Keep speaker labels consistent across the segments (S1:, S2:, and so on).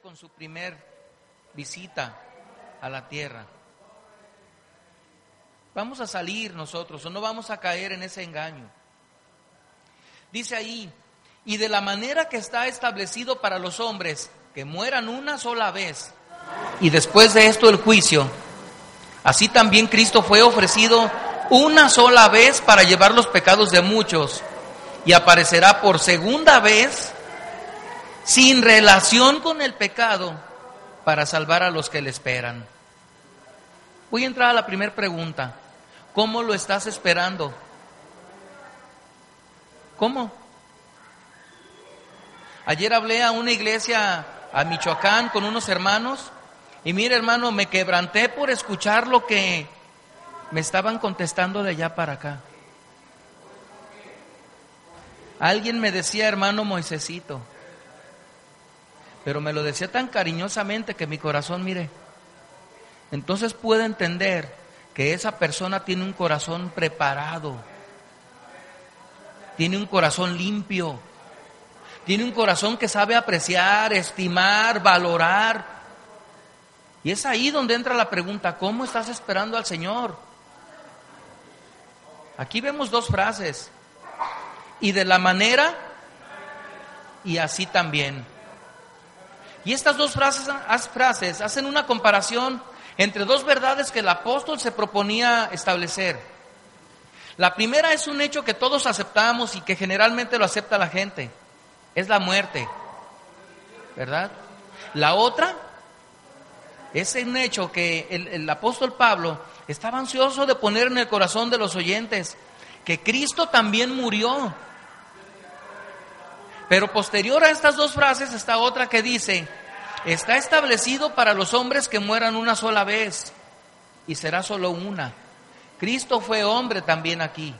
S1: con su primer visita a la tierra. Vamos a salir nosotros o no vamos a caer en ese engaño. Dice ahí, y de la manera que está establecido para los hombres, que mueran una sola vez, y después de esto el juicio, así también Cristo fue ofrecido una sola vez para llevar los pecados de muchos, y aparecerá por segunda vez sin relación con el pecado para salvar a los que le esperan. Voy a entrar a la primera pregunta. ¿Cómo lo estás esperando? ¿Cómo? Ayer hablé a una iglesia a Michoacán con unos hermanos y mire hermano, me quebranté por escuchar lo que me estaban contestando de allá para acá. Alguien me decía hermano Moisecito, pero me lo decía tan cariñosamente que mi corazón, mire, entonces puedo entender que esa persona tiene un corazón preparado, tiene un corazón limpio, tiene un corazón que sabe apreciar, estimar, valorar. Y es ahí donde entra la pregunta, ¿cómo estás esperando al Señor? Aquí vemos dos frases, y de la manera y así también. Y estas dos frases, frases hacen una comparación entre dos verdades que el apóstol se proponía establecer. La primera es un hecho que todos aceptamos y que generalmente lo acepta la gente. Es la muerte. ¿Verdad? La otra es un hecho que el, el apóstol Pablo estaba ansioso de poner en el corazón de los oyentes, que Cristo también murió. Pero posterior a estas dos frases está otra que dice, está establecido para los hombres que mueran una sola vez y será solo una. Cristo fue hombre también aquí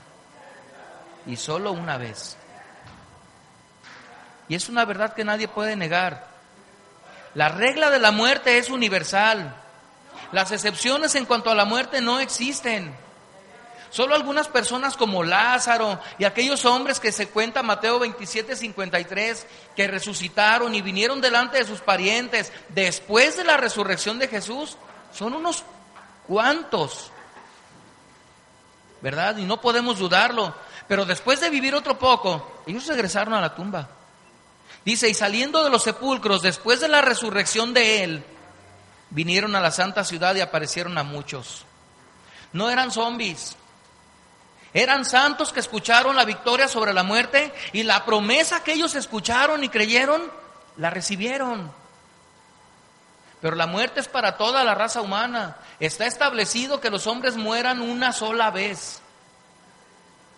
S1: y solo una vez. Y es una verdad que nadie puede negar. La regla de la muerte es universal. Las excepciones en cuanto a la muerte no existen. Solo algunas personas como Lázaro y aquellos hombres que se cuenta Mateo 27, 53, que resucitaron y vinieron delante de sus parientes después de la resurrección de Jesús, son unos cuantos, ¿verdad? Y no podemos dudarlo. Pero después de vivir otro poco, ellos regresaron a la tumba. Dice, y saliendo de los sepulcros, después de la resurrección de él, vinieron a la santa ciudad y aparecieron a muchos. No eran zombies, eran santos que escucharon la victoria sobre la muerte y la promesa que ellos escucharon y creyeron, la recibieron. Pero la muerte es para toda la raza humana. Está establecido que los hombres mueran una sola vez.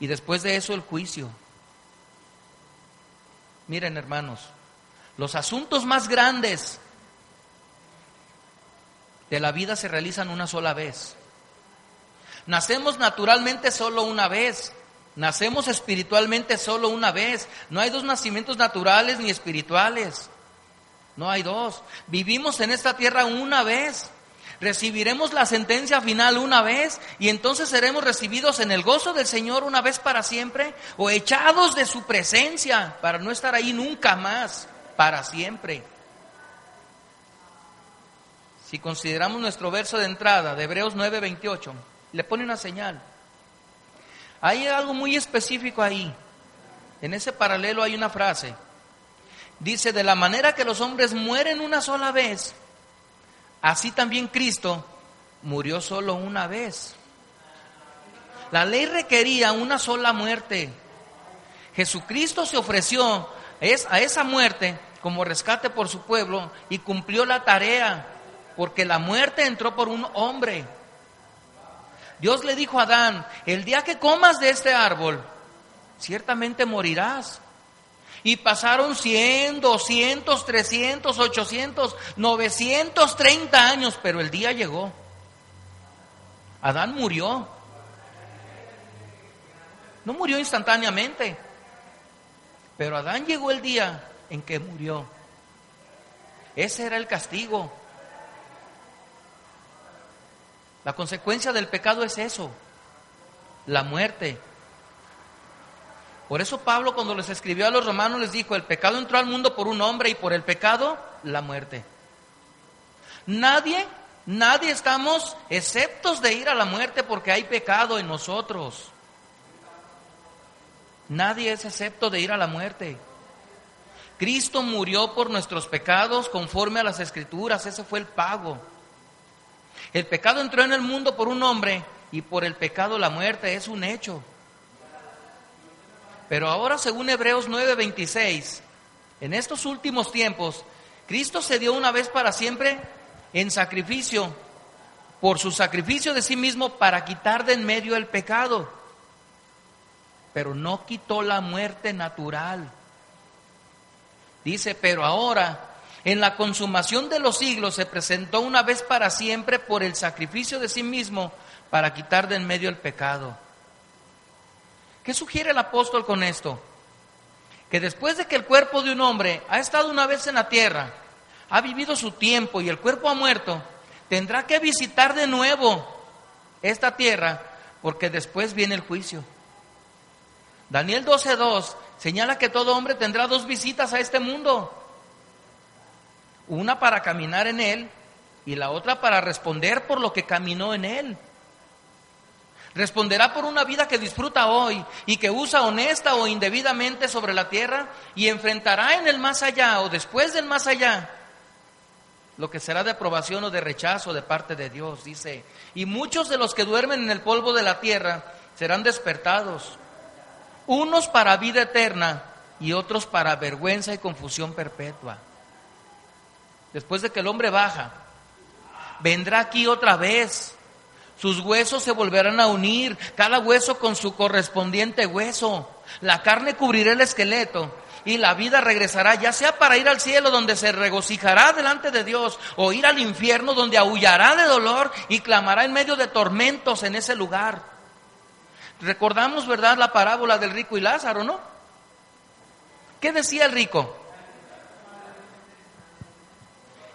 S1: Y después de eso el juicio. Miren hermanos, los asuntos más grandes de la vida se realizan una sola vez. Nacemos naturalmente solo una vez. Nacemos espiritualmente solo una vez. No hay dos nacimientos naturales ni espirituales. No hay dos. Vivimos en esta tierra una vez. Recibiremos la sentencia final una vez y entonces seremos recibidos en el gozo del Señor una vez para siempre o echados de su presencia para no estar ahí nunca más, para siempre. Si consideramos nuestro verso de entrada de Hebreos 9:28, le pone una señal. Hay algo muy específico ahí. En ese paralelo hay una frase. Dice, de la manera que los hombres mueren una sola vez, así también Cristo murió solo una vez. La ley requería una sola muerte. Jesucristo se ofreció a esa muerte como rescate por su pueblo y cumplió la tarea, porque la muerte entró por un hombre. Dios le dijo a Adán, el día que comas de este árbol, ciertamente morirás. Y pasaron 100, 200, 300, 800, 930 años, pero el día llegó. Adán murió. No murió instantáneamente, pero Adán llegó el día en que murió. Ese era el castigo. La consecuencia del pecado es eso, la muerte. Por eso Pablo cuando les escribió a los romanos les dijo, el pecado entró al mundo por un hombre y por el pecado la muerte. Nadie, nadie estamos exceptos de ir a la muerte porque hay pecado en nosotros. Nadie es excepto de ir a la muerte. Cristo murió por nuestros pecados conforme a las escrituras, ese fue el pago. El pecado entró en el mundo por un hombre y por el pecado la muerte, es un hecho. Pero ahora, según Hebreos 9:26, en estos últimos tiempos, Cristo se dio una vez para siempre en sacrificio, por su sacrificio de sí mismo para quitar de en medio el pecado. Pero no quitó la muerte natural. Dice, pero ahora, en la consumación de los siglos, se presentó una vez para siempre por el sacrificio de sí mismo para quitar de en medio el pecado. ¿Qué sugiere el apóstol con esto? Que después de que el cuerpo de un hombre ha estado una vez en la tierra, ha vivido su tiempo y el cuerpo ha muerto, tendrá que visitar de nuevo esta tierra porque después viene el juicio. Daniel 12.2 señala que todo hombre tendrá dos visitas a este mundo. Una para caminar en él y la otra para responder por lo que caminó en él. Responderá por una vida que disfruta hoy y que usa honesta o indebidamente sobre la tierra y enfrentará en el más allá o después del más allá lo que será de aprobación o de rechazo de parte de Dios, dice. Y muchos de los que duermen en el polvo de la tierra serán despertados, unos para vida eterna y otros para vergüenza y confusión perpetua. Después de que el hombre baja, vendrá aquí otra vez sus huesos se volverán a unir, cada hueso con su correspondiente hueso. La carne cubrirá el esqueleto y la vida regresará, ya sea para ir al cielo donde se regocijará delante de Dios, o ir al infierno donde aullará de dolor y clamará en medio de tormentos en ese lugar. Recordamos, ¿verdad?, la parábola del rico y Lázaro, ¿no? ¿Qué decía el rico?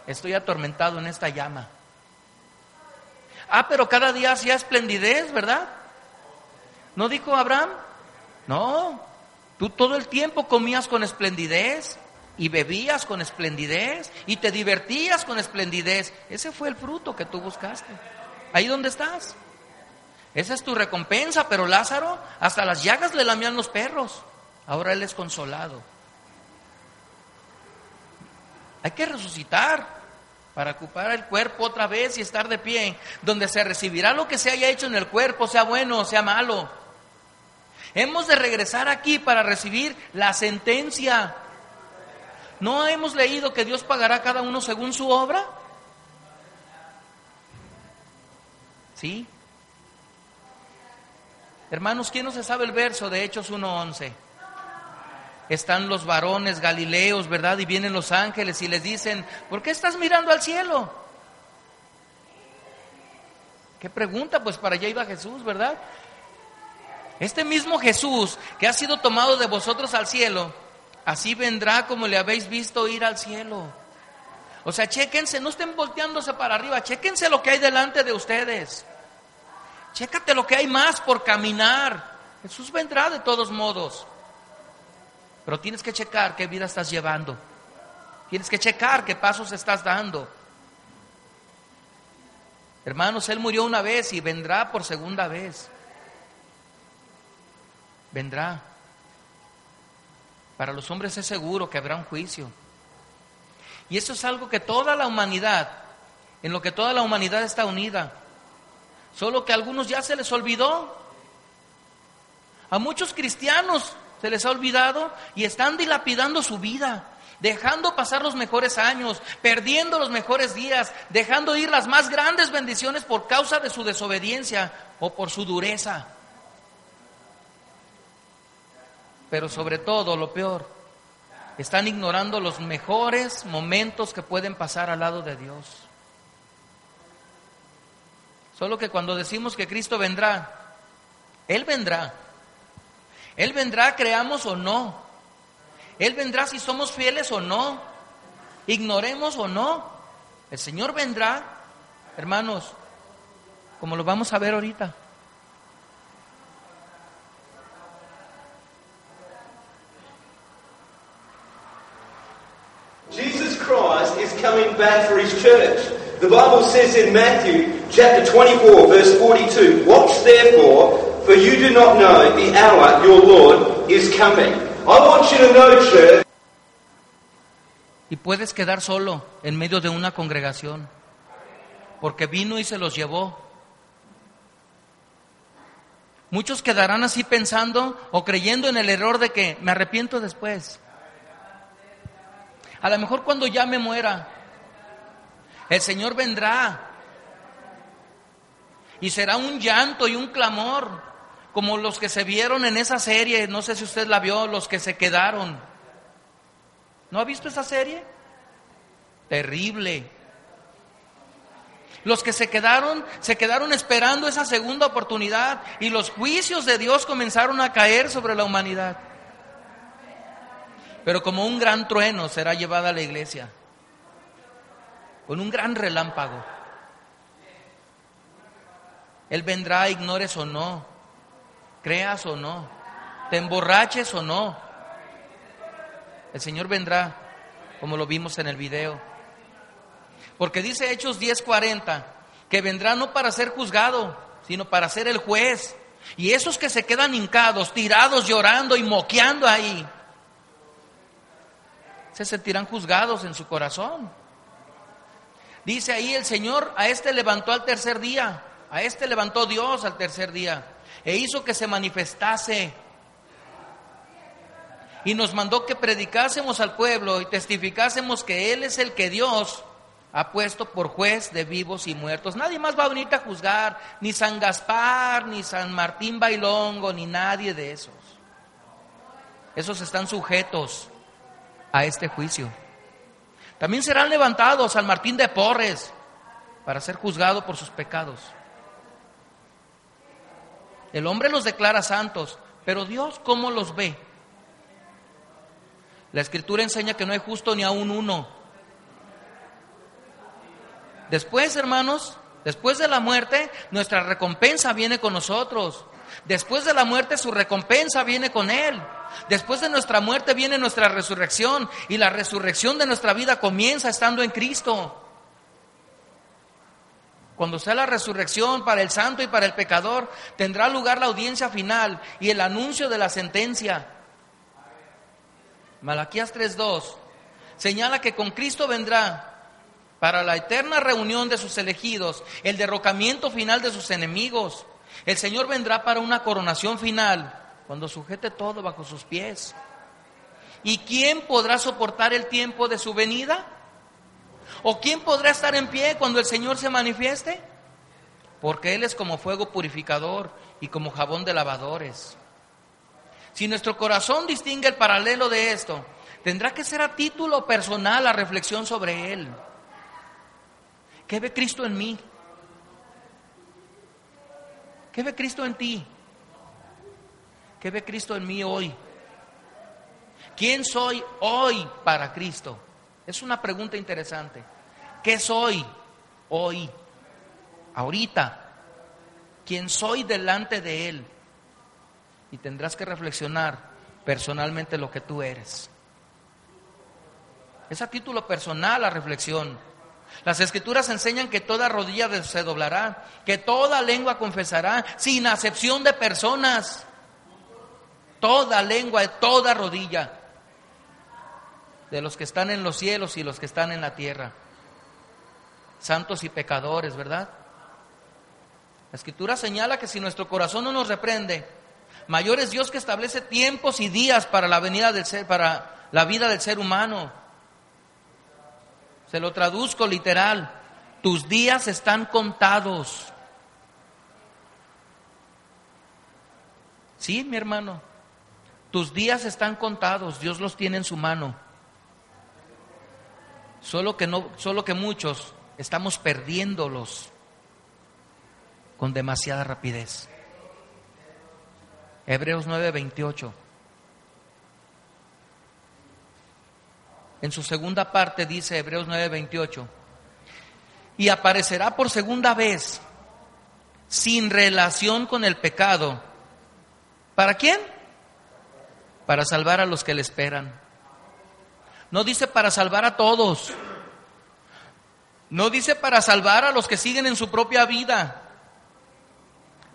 S1: Estoy atormentado en esta llama. Ah, pero cada día hacía esplendidez, ¿verdad? ¿No dijo Abraham? No, tú todo el tiempo comías con esplendidez y bebías con esplendidez y te divertías con esplendidez. Ese fue el fruto que tú buscaste. Ahí donde estás. Esa es tu recompensa, pero Lázaro hasta las llagas le lamían los perros. Ahora él es consolado. Hay que resucitar para ocupar el cuerpo otra vez y estar de pie, donde se recibirá lo que se haya hecho en el cuerpo, sea bueno o sea malo. Hemos de regresar aquí para recibir la sentencia. ¿No hemos leído que Dios pagará a cada uno según su obra? ¿Sí? Hermanos, ¿quién no se sabe el verso de Hechos 1.11? Están los varones galileos, ¿verdad? Y vienen los ángeles y les dicen, ¿por qué estás mirando al cielo? ¿Qué pregunta? Pues para allá iba Jesús, ¿verdad? Este mismo Jesús que ha sido tomado de vosotros al cielo, así vendrá como le habéis visto ir al cielo. O sea, chéquense, no estén volteándose para arriba, chéquense lo que hay delante de ustedes. Chécate lo que hay más por caminar. Jesús vendrá de todos modos. Pero tienes que checar qué vida estás llevando. Tienes que checar qué pasos estás dando. Hermanos, Él murió una vez y vendrá por segunda vez. Vendrá. Para los hombres es seguro que habrá un juicio. Y eso es algo que toda la humanidad, en lo que toda la humanidad está unida. Solo que a algunos ya se les olvidó. A muchos cristianos se les ha olvidado y están dilapidando su vida, dejando pasar los mejores años, perdiendo los mejores días, dejando ir las más grandes bendiciones por causa de su desobediencia o por su dureza. Pero sobre todo, lo peor, están ignorando los mejores momentos que pueden pasar al lado de Dios. Solo que cuando decimos que Cristo vendrá, Él vendrá él vendrá, creamos o no. Él vendrá si somos fieles o no. Ignoremos o no. El Señor vendrá, hermanos, como lo vamos a ver ahorita.
S2: Jesus Christ is coming back for his church. The Bible says in Matthew chapter 24, verse 42, Watch therefore, for you do not know the hour your Lord is coming. I want you to know, church,
S1: Y puedes quedar solo en medio de una congregación, porque vino y se los llevó. Muchos quedarán así pensando o creyendo en el error de que me arrepiento después. A lo mejor cuando ya me muera, el Señor vendrá y será un llanto y un clamor, como los que se vieron en esa serie, no sé si usted la vio, los que se quedaron. ¿No ha visto esa serie? Terrible. Los que se quedaron, se quedaron esperando esa segunda oportunidad y los juicios de Dios comenzaron a caer sobre la humanidad. Pero como un gran trueno será llevada a la iglesia, con un gran relámpago. Él vendrá, ignores o no, creas o no, te emborraches o no. El Señor vendrá, como lo vimos en el video. Porque dice Hechos 10:40, que vendrá no para ser juzgado, sino para ser el juez. Y esos que se quedan hincados, tirados, llorando y moqueando ahí, se sentirán juzgados en su corazón. Dice ahí el Señor, a este levantó al tercer día, a este levantó Dios al tercer día, e hizo que se manifestase. Y nos mandó que predicásemos al pueblo y testificásemos que Él es el que Dios ha puesto por juez de vivos y muertos. Nadie más va a venir a juzgar, ni San Gaspar, ni San Martín Bailongo, ni nadie de esos. Esos están sujetos a este juicio. También serán levantados San Martín de Porres para ser juzgado por sus pecados. El hombre los declara santos, pero Dios ¿cómo los ve? La escritura enseña que no hay justo ni aún uno. Después, hermanos, después de la muerte, nuestra recompensa viene con nosotros. Después de la muerte, su recompensa viene con Él. Después de nuestra muerte viene nuestra resurrección y la resurrección de nuestra vida comienza estando en Cristo. Cuando sea la resurrección para el santo y para el pecador, tendrá lugar la audiencia final y el anuncio de la sentencia. Malaquías 3.2 señala que con Cristo vendrá para la eterna reunión de sus elegidos, el derrocamiento final de sus enemigos. El Señor vendrá para una coronación final cuando sujete todo bajo sus pies. ¿Y quién podrá soportar el tiempo de su venida? ¿O quién podrá estar en pie cuando el Señor se manifieste? Porque Él es como fuego purificador y como jabón de lavadores. Si nuestro corazón distingue el paralelo de esto, tendrá que ser a título personal la reflexión sobre Él. ¿Qué ve Cristo en mí? ¿Qué ve Cristo en ti? ¿Qué ve Cristo en mí hoy? ¿Quién soy hoy para Cristo? Es una pregunta interesante. ¿Qué soy hoy? Ahorita. ¿Quién soy delante de Él? Y tendrás que reflexionar personalmente lo que tú eres. Es a título personal la reflexión. Las escrituras enseñan que toda rodilla se doblará, que toda lengua confesará, sin acepción de personas toda lengua, toda rodilla, de los que están en los cielos y los que están en la tierra, santos y pecadores, ¿verdad? La escritura señala que si nuestro corazón no nos reprende, mayor es Dios que establece tiempos y días para la venida del ser, para la vida del ser humano. Se lo traduzco literal, tus días están contados. Sí, mi hermano. Tus días están contados, Dios los tiene en su mano. Solo que no, solo que muchos estamos perdiéndolos con demasiada rapidez. Hebreos 9:28. En su segunda parte dice Hebreos 9:28. Y aparecerá por segunda vez sin relación con el pecado. ¿Para quién? Para salvar a los que le esperan. No dice para salvar a todos. No dice para salvar a los que siguen en su propia vida.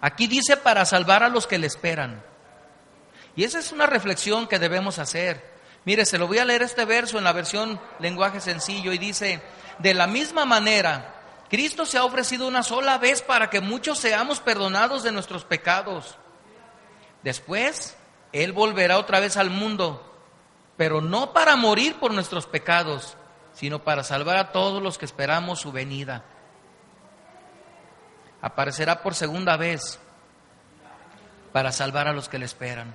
S1: Aquí dice para salvar a los que le esperan. Y esa es una reflexión que debemos hacer. Mire, se lo voy a leer este verso en la versión lenguaje sencillo y dice, de la misma manera, Cristo se ha ofrecido una sola vez para que muchos seamos perdonados de nuestros pecados. Después, Él volverá otra vez al mundo, pero no para morir por nuestros pecados, sino para salvar a todos los que esperamos su venida. Aparecerá por segunda vez para salvar a los que le esperan.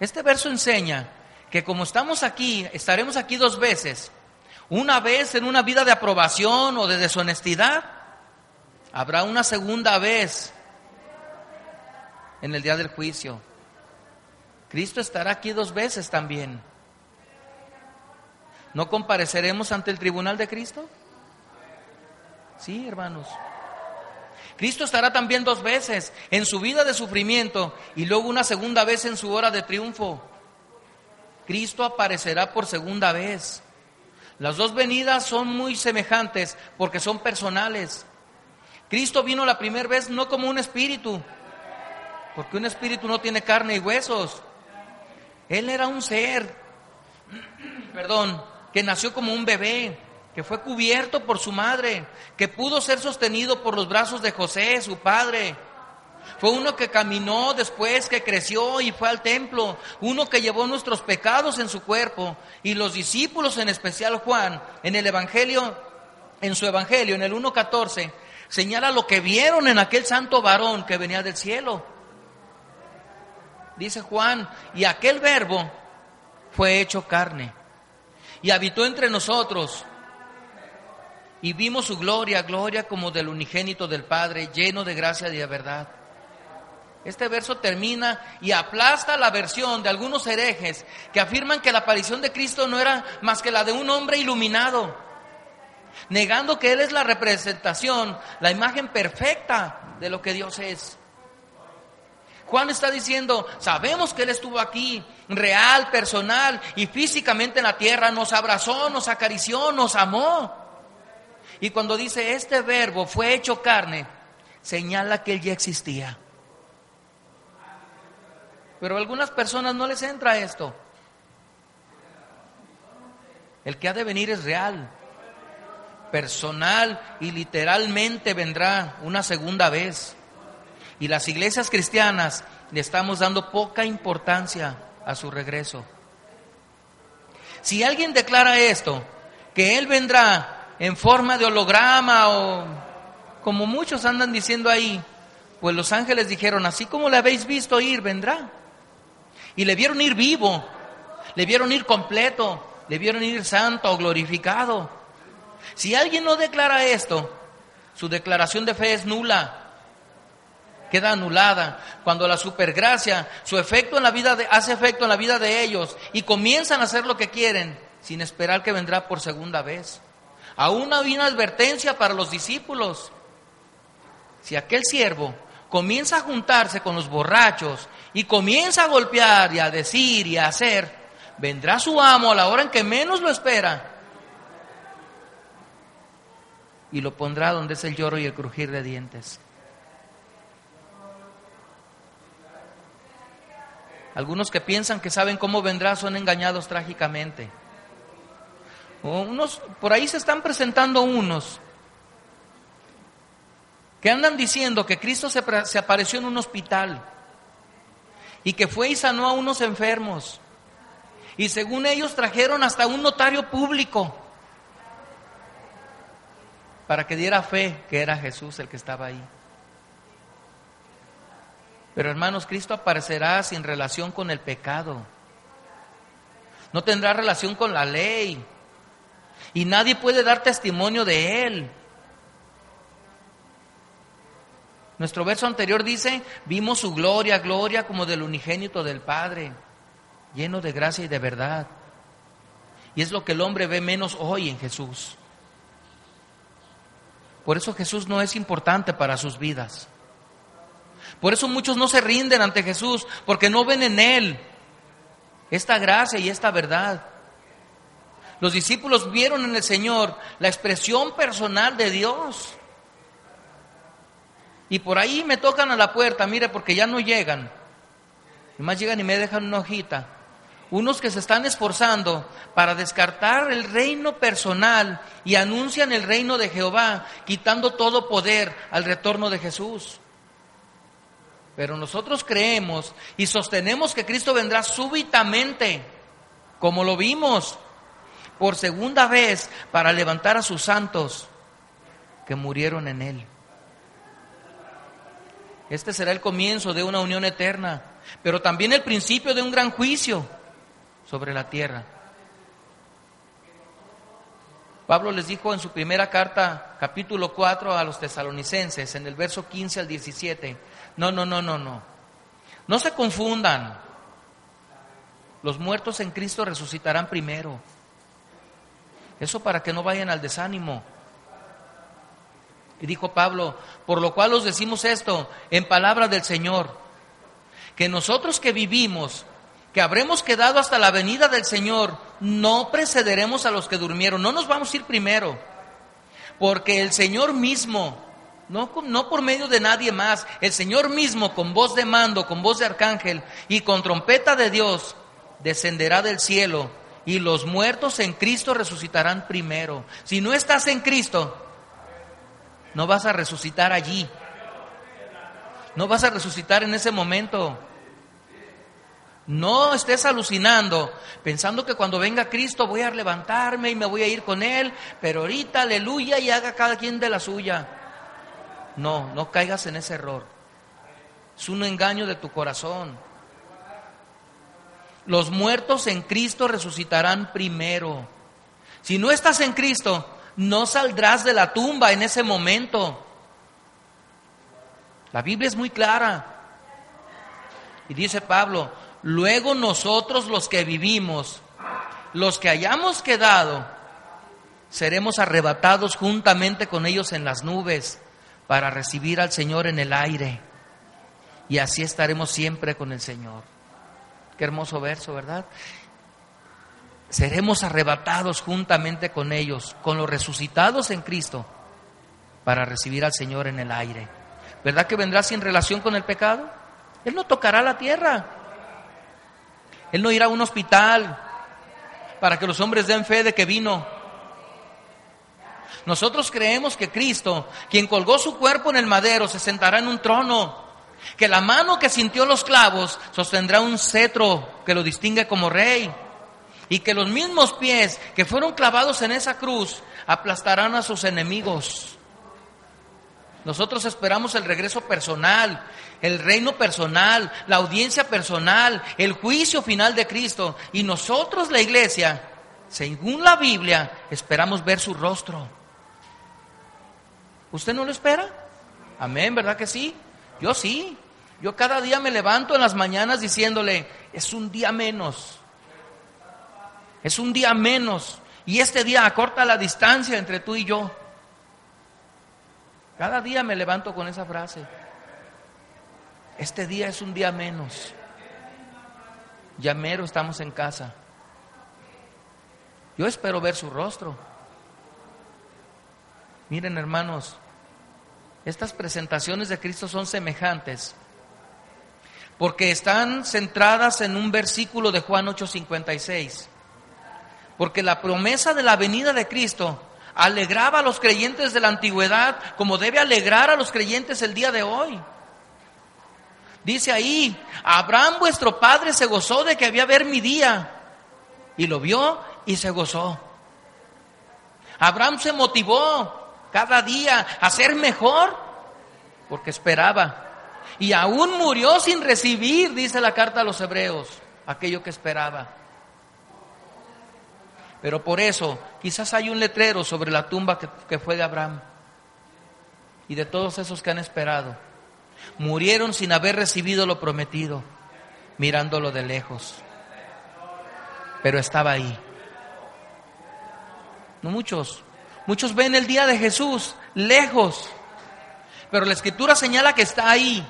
S1: Este verso enseña que como estamos aquí, estaremos aquí dos veces. Una vez en una vida de aprobación o de deshonestidad. Habrá una segunda vez en el día del juicio. Cristo estará aquí dos veces también. ¿No compareceremos ante el tribunal de Cristo? Sí, hermanos. Cristo estará también dos veces en su vida de sufrimiento y luego una segunda vez en su hora de triunfo. Cristo aparecerá por segunda vez. Las dos venidas son muy semejantes porque son personales. Cristo vino la primera vez no como un espíritu, porque un espíritu no tiene carne y huesos. Él era un ser, perdón, que nació como un bebé que fue cubierto por su madre, que pudo ser sostenido por los brazos de José, su padre. Fue uno que caminó después, que creció y fue al templo, uno que llevó nuestros pecados en su cuerpo. Y los discípulos, en especial Juan, en el Evangelio, en su Evangelio, en el 1.14, señala lo que vieron en aquel santo varón que venía del cielo. Dice Juan, y aquel verbo fue hecho carne y habitó entre nosotros y vimos su gloria, gloria como del unigénito del Padre, lleno de gracia y de verdad. Este verso termina y aplasta la versión de algunos herejes que afirman que la aparición de Cristo no era más que la de un hombre iluminado, negando que Él es la representación, la imagen perfecta de lo que Dios es. Juan está diciendo, sabemos que Él estuvo aquí, real, personal y físicamente en la tierra, nos abrazó, nos acarició, nos amó. Y cuando dice este verbo fue hecho carne, señala que él ya existía. Pero a algunas personas no les entra esto. El que ha de venir es real, personal y literalmente vendrá una segunda vez. Y las iglesias cristianas le estamos dando poca importancia a su regreso. Si alguien declara esto, que Él vendrá en forma de holograma o como muchos andan diciendo ahí, pues los ángeles dijeron, así como le habéis visto ir, vendrá. Y le vieron ir vivo, le vieron ir completo, le vieron ir santo glorificado. Si alguien no declara esto, su declaración de fe es nula, queda anulada. Cuando la supergracia, su efecto en la vida de, hace efecto en la vida de ellos y comienzan a hacer lo que quieren sin esperar que vendrá por segunda vez. Aún había una advertencia para los discípulos. Si aquel siervo comienza a juntarse con los borrachos y comienza a golpear y a decir y a hacer, vendrá su amo a la hora en que menos lo espera y lo pondrá donde es el lloro y el crujir de dientes. Algunos que piensan que saben cómo vendrá son engañados trágicamente. Unos, por ahí se están presentando unos que andan diciendo que Cristo se, se apareció en un hospital y que fue y sanó a unos enfermos. Y según ellos trajeron hasta un notario público para que diera fe que era Jesús el que estaba ahí. Pero hermanos, Cristo aparecerá sin relación con el pecado. No tendrá relación con la ley y nadie puede dar testimonio de él. Nuestro verso anterior dice, vimos su gloria, gloria como del unigénito del Padre, lleno de gracia y de verdad. Y es lo que el hombre ve menos hoy en Jesús. Por eso Jesús no es importante para sus vidas. Por eso muchos no se rinden ante Jesús, porque no ven en Él esta gracia y esta verdad. Los discípulos vieron en el Señor la expresión personal de Dios. Y por ahí me tocan a la puerta, mire, porque ya no llegan. Nomás llegan y me dejan una hojita. Unos que se están esforzando para descartar el reino personal y anuncian el reino de Jehová, quitando todo poder al retorno de Jesús. Pero nosotros creemos y sostenemos que Cristo vendrá súbitamente, como lo vimos, por segunda vez para levantar a sus santos que murieron en Él. Este será el comienzo de una unión eterna, pero también el principio de un gran juicio sobre la tierra. Pablo les dijo en su primera carta, capítulo 4, a los tesalonicenses, en el verso 15 al 17, no, no, no, no, no. No se confundan. Los muertos en Cristo resucitarán primero. Eso para que no vayan al desánimo. Y dijo Pablo, por lo cual os decimos esto en palabra del Señor, que nosotros que vivimos, que habremos quedado hasta la venida del Señor, no precederemos a los que durmieron, no nos vamos a ir primero, porque el Señor mismo no, no por medio de nadie más, el Señor mismo con voz de mando, con voz de arcángel y con trompeta de Dios, descenderá del cielo y los muertos en Cristo resucitarán primero. Si no estás en Cristo, no vas a resucitar allí. No vas a resucitar en ese momento. No estés alucinando, pensando que cuando venga Cristo voy a levantarme y me voy a ir con Él, pero ahorita, aleluya, y haga cada quien de la suya. No, no caigas en ese error. Es un engaño de tu corazón. Los muertos en Cristo resucitarán primero. Si no estás en Cristo, no saldrás de la tumba en ese momento. La Biblia es muy clara. Y dice Pablo, luego nosotros los que vivimos, los que hayamos quedado, seremos arrebatados juntamente con ellos en las nubes para recibir al Señor en el aire. Y así estaremos siempre con el Señor. Qué hermoso verso, ¿verdad? Seremos arrebatados juntamente con ellos, con los resucitados en Cristo, para recibir al Señor en el aire. ¿Verdad que vendrá sin relación con el pecado? Él no tocará la tierra. Él no irá a un hospital para que los hombres den fe de que vino. Nosotros creemos que Cristo, quien colgó su cuerpo en el madero, se sentará en un trono, que la mano que sintió los clavos sostendrá un cetro que lo distingue como rey, y que los mismos pies que fueron clavados en esa cruz aplastarán a sus enemigos. Nosotros esperamos el regreso personal, el reino personal, la audiencia personal, el juicio final de Cristo. Y nosotros, la iglesia, según la Biblia, esperamos ver su rostro. ¿Usted no lo espera? Amén, ¿verdad que sí? Yo sí. Yo cada día me levanto en las mañanas diciéndole, es un día menos. Es un día menos. Y este día acorta la distancia entre tú y yo. Cada día me levanto con esa frase. Este día es un día menos. Ya mero estamos en casa. Yo espero ver su rostro. Miren hermanos, estas presentaciones de Cristo son semejantes porque están centradas en un versículo de Juan 8:56. Porque la promesa de la venida de Cristo alegraba a los creyentes de la antigüedad como debe alegrar a los creyentes el día de hoy. Dice ahí, Abraham vuestro padre se gozó de que había ver mi día y lo vio y se gozó. Abraham se motivó cada día a ser mejor, porque esperaba. Y aún murió sin recibir, dice la carta a los hebreos, aquello que esperaba. Pero por eso, quizás hay un letrero sobre la tumba que, que fue de Abraham y de todos esos que han esperado. Murieron sin haber recibido lo prometido, mirándolo de lejos. Pero estaba ahí. No muchos, Muchos ven el día de Jesús lejos, pero la escritura señala que está ahí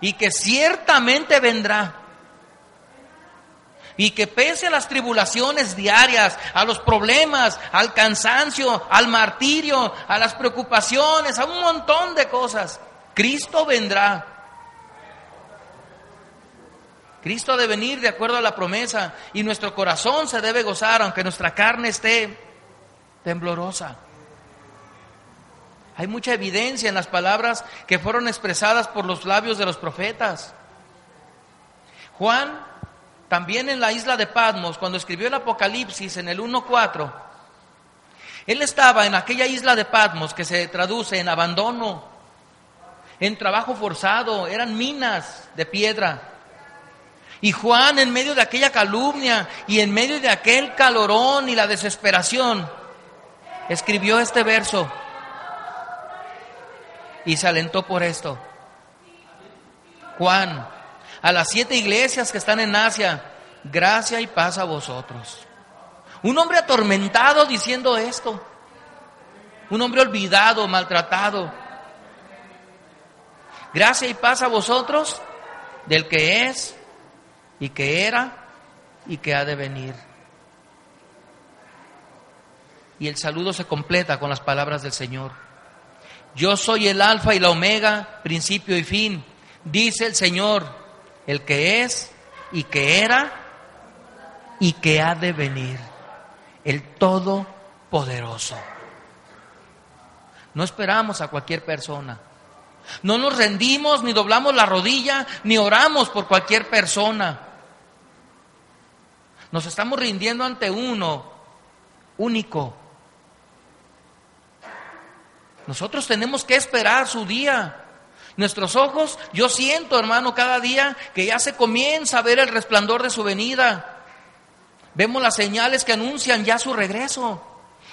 S1: y que ciertamente vendrá. Y que pese a las tribulaciones diarias, a los problemas, al cansancio, al martirio, a las preocupaciones, a un montón de cosas, Cristo vendrá. Cristo ha de venir de acuerdo a la promesa y nuestro corazón se debe gozar aunque nuestra carne esté temblorosa. Hay mucha evidencia en las palabras que fueron expresadas por los labios de los profetas. Juan, también en la isla de Patmos, cuando escribió el Apocalipsis en el 1.4, él estaba en aquella isla de Patmos que se traduce en abandono, en trabajo forzado, eran minas de piedra. Y Juan, en medio de aquella calumnia y en medio de aquel calorón y la desesperación, escribió este verso y se alentó por esto. Juan, a las siete iglesias que están en Asia, gracia y paz a vosotros. Un hombre atormentado diciendo esto. Un hombre olvidado, maltratado. Gracia y paz a vosotros del que es y que era y que ha de venir. Y el saludo se completa con las palabras del Señor. Yo soy el alfa y la omega, principio y fin, dice el Señor, el que es y que era y que ha de venir, el Todopoderoso. No esperamos a cualquier persona. No nos rendimos, ni doblamos la rodilla, ni oramos por cualquier persona. Nos estamos rindiendo ante uno único, nosotros tenemos que esperar su día. Nuestros ojos, yo siento, hermano, cada día que ya se comienza a ver el resplandor de su venida. Vemos las señales que anuncian ya su regreso.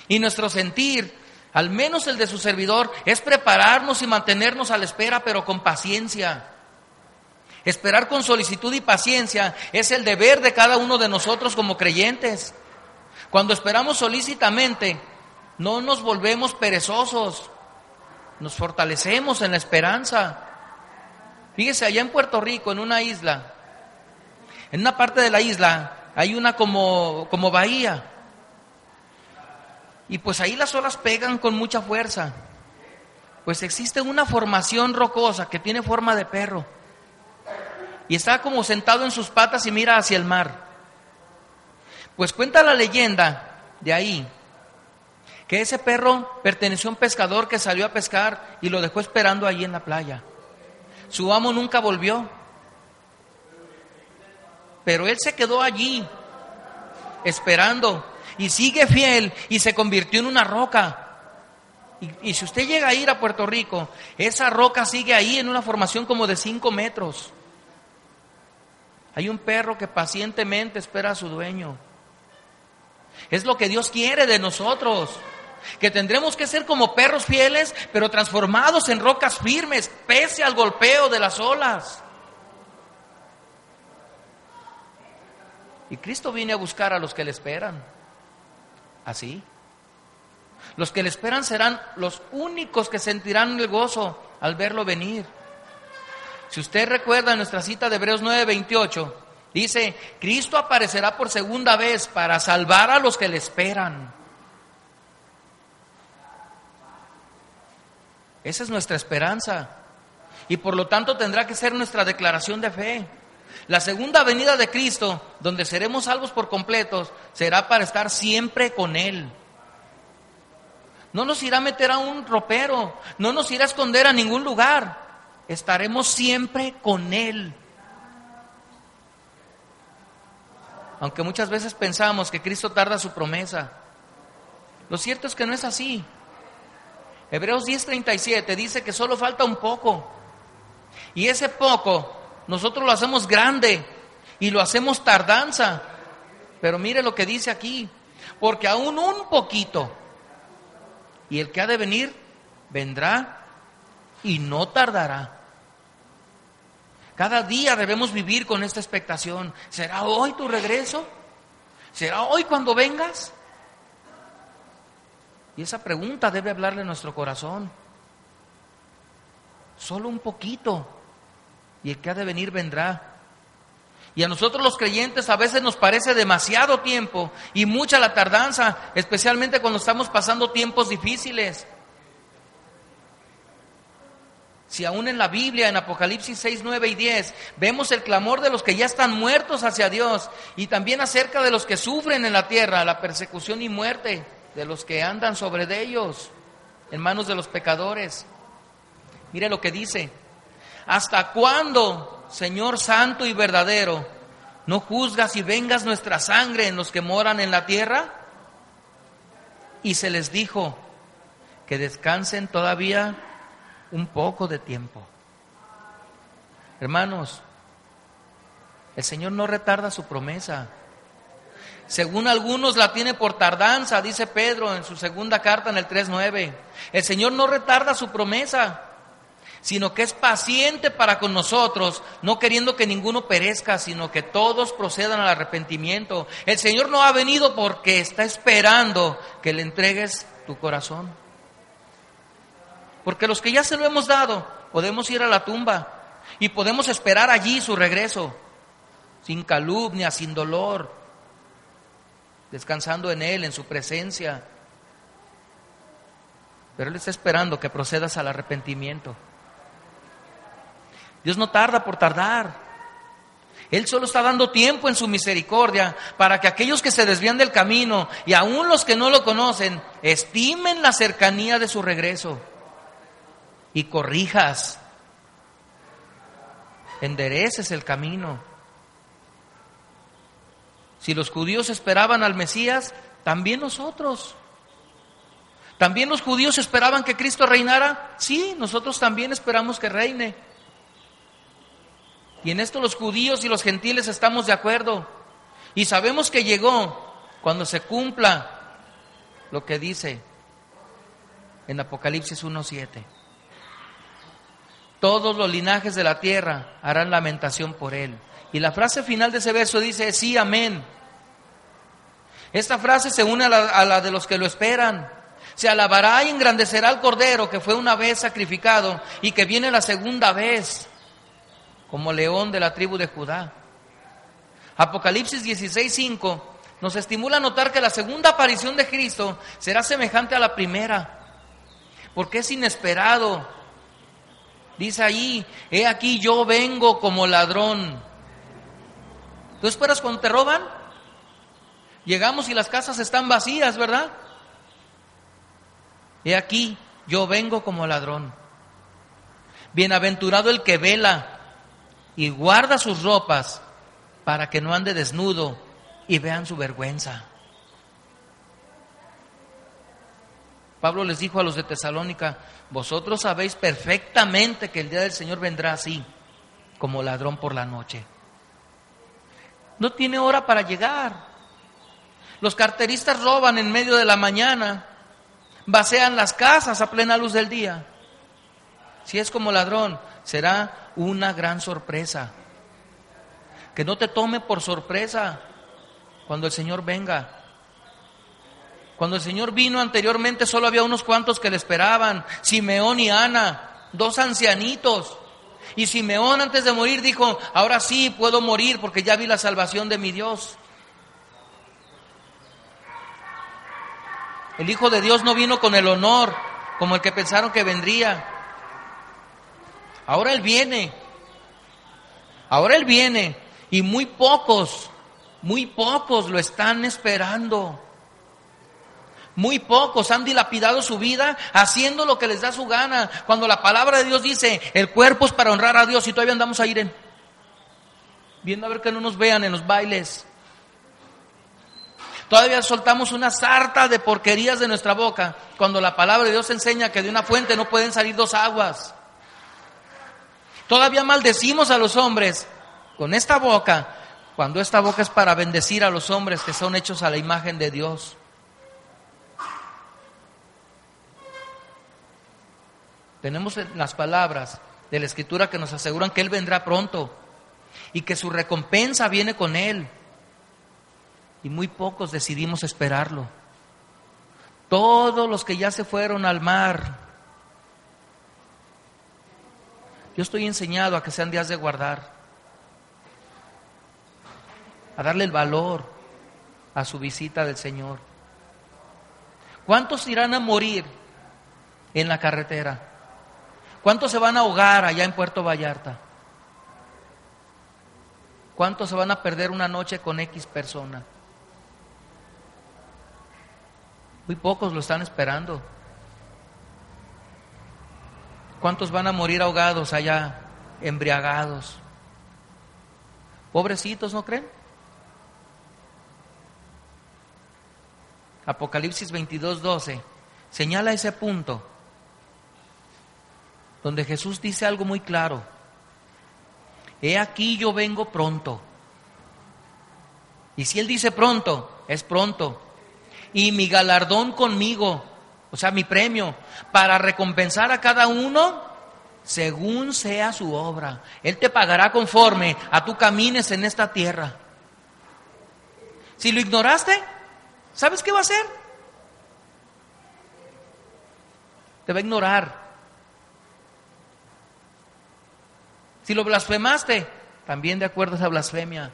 S1: Y nuestro sentir, al menos el de su servidor, es prepararnos y mantenernos a la espera, pero con paciencia. Esperar con solicitud y paciencia es el deber de cada uno de nosotros como creyentes. Cuando esperamos solícitamente, no nos volvemos perezosos, nos fortalecemos en la esperanza. Fíjese, allá en Puerto Rico, en una isla, en una parte de la isla hay una como, como bahía. Y pues ahí las olas pegan con mucha fuerza. Pues existe una formación rocosa que tiene forma de perro. Y está como sentado en sus patas y mira hacia el mar. Pues cuenta la leyenda de ahí que ese perro perteneció a un pescador que salió a pescar y lo dejó esperando allí en la playa. Su amo nunca volvió, pero él se quedó allí esperando y sigue fiel y se convirtió en una roca. Y, y, si usted llega a ir a Puerto Rico, esa roca sigue ahí en una formación como de cinco metros. Hay un perro que pacientemente espera a su dueño. Es lo que Dios quiere de nosotros que tendremos que ser como perros fieles, pero transformados en rocas firmes, pese al golpeo de las olas. Y Cristo viene a buscar a los que le esperan. Así. Los que le esperan serán los únicos que sentirán el gozo al verlo venir. Si usted recuerda nuestra cita de Hebreos 9:28, dice, Cristo aparecerá por segunda vez para salvar a los que le esperan. Esa es nuestra esperanza. Y por lo tanto tendrá que ser nuestra declaración de fe. La segunda venida de Cristo, donde seremos salvos por completos, será para estar siempre con Él. No nos irá a meter a un ropero, no nos irá a esconder a ningún lugar. Estaremos siempre con Él. Aunque muchas veces pensamos que Cristo tarda su promesa, lo cierto es que no es así. Hebreos 10:37 dice que solo falta un poco. Y ese poco nosotros lo hacemos grande y lo hacemos tardanza. Pero mire lo que dice aquí, porque aún un poquito, y el que ha de venir, vendrá y no tardará. Cada día debemos vivir con esta expectación. ¿Será hoy tu regreso? ¿Será hoy cuando vengas? Y esa pregunta debe hablarle nuestro corazón. Solo un poquito. Y el que ha de venir vendrá. Y a nosotros los creyentes a veces nos parece demasiado tiempo y mucha la tardanza, especialmente cuando estamos pasando tiempos difíciles. Si aún en la Biblia, en Apocalipsis 6, 9 y 10, vemos el clamor de los que ya están muertos hacia Dios y también acerca de los que sufren en la tierra la persecución y muerte de los que andan sobre de ellos, en manos de los pecadores. Mire lo que dice. ¿Hasta cuándo, Señor Santo y verdadero, no juzgas y vengas nuestra sangre en los que moran en la tierra? Y se les dijo que descansen todavía un poco de tiempo. Hermanos, el Señor no retarda su promesa. Según algunos la tiene por tardanza, dice Pedro en su segunda carta en el 3.9. El Señor no retarda su promesa, sino que es paciente para con nosotros, no queriendo que ninguno perezca, sino que todos procedan al arrepentimiento. El Señor no ha venido porque está esperando que le entregues tu corazón. Porque los que ya se lo hemos dado, podemos ir a la tumba y podemos esperar allí su regreso, sin calumnia, sin dolor, descansando en Él, en su presencia. Pero Él está esperando que procedas al arrepentimiento. Dios no tarda por tardar. Él solo está dando tiempo en su misericordia para que aquellos que se desvían del camino y aún los que no lo conocen estimen la cercanía de su regreso y corrijas, endereces el camino. Si los judíos esperaban al Mesías, también nosotros. ¿También los judíos esperaban que Cristo reinara? Sí, nosotros también esperamos que reine. Y en esto los judíos y los gentiles estamos de acuerdo. Y sabemos que llegó cuando se cumpla lo que dice en Apocalipsis 1.7. Todos los linajes de la tierra harán lamentación por él. Y la frase final de ese verso dice, sí, amén. Esta frase se une a la, de los que lo esperan. Se alabará y engrandecerá al Cordero que fue una vez sacrificado y que viene la segunda vez como león de la tribu de Judá. Apocalipsis 16:5 nos estimula a notar que la segunda aparición de Cristo será semejante a la primera, porque es inesperado. Dice ahí, he aquí yo vengo como ladrón. ¿Tú esperas cuando te roban? Llegamos y las casas están vacías, ¿verdad? He aquí, yo vengo como ladrón. Bienaventurado el que vela y guarda sus ropas para que no ande desnudo y vean su vergüenza. Pablo les dijo a los de Tesalónica, vosotros sabéis perfectamente que el día del Señor vendrá así, como ladrón por la noche. No tiene hora para llegar. Los carteristas roban en medio de la mañana, vacean las casas a plena luz del día. Si es como ladrón, será una gran sorpresa. Que no te tome por sorpresa cuando el Señor venga. Cuando el Señor vino anteriormente solo había unos cuantos que le esperaban, Simeón y Ana, dos ancianitos. Y Simeón antes de morir dijo, ahora sí puedo morir porque ya vi la salvación de mi Dios. El Hijo de Dios no vino con el honor como el que pensaron que vendría. Ahora Él viene. Ahora Él viene. Y muy pocos, muy pocos lo están esperando. Muy pocos han dilapidado su vida haciendo lo que les da su gana. Cuando la palabra de Dios dice, el cuerpo es para honrar a Dios y todavía andamos a ir en, viendo a ver que no nos vean en los bailes. Todavía soltamos una sarta de porquerías de nuestra boca cuando la palabra de Dios enseña que de una fuente no pueden salir dos aguas. Todavía maldecimos a los hombres con esta boca cuando esta boca es para bendecir a los hombres que son hechos a la imagen de Dios. Tenemos las palabras de la Escritura que nos aseguran que Él vendrá pronto y que su recompensa viene con Él y muy pocos decidimos esperarlo. Todos los que ya se fueron al mar, yo estoy enseñado a que sean días de guardar. a darle el valor a su visita del Señor. ¿Cuántos irán a morir en la carretera? ¿Cuántos se van a ahogar allá en Puerto Vallarta? ¿Cuántos se van a perder una noche con X persona? Muy pocos lo están esperando. ¿Cuántos van a morir ahogados allá, embriagados? Pobrecitos, ¿no creen? Apocalipsis 22, 12 señala ese punto donde Jesús dice algo muy claro. He aquí yo vengo pronto. Y si Él dice pronto, es pronto. Y mi galardón conmigo, o sea, mi premio, para recompensar a cada uno según sea su obra. Él te pagará conforme a tu camines en esta tierra. Si lo ignoraste, ¿sabes qué va a hacer? Te va a ignorar. Si lo blasfemaste, también de acuerdo a esa blasfemia.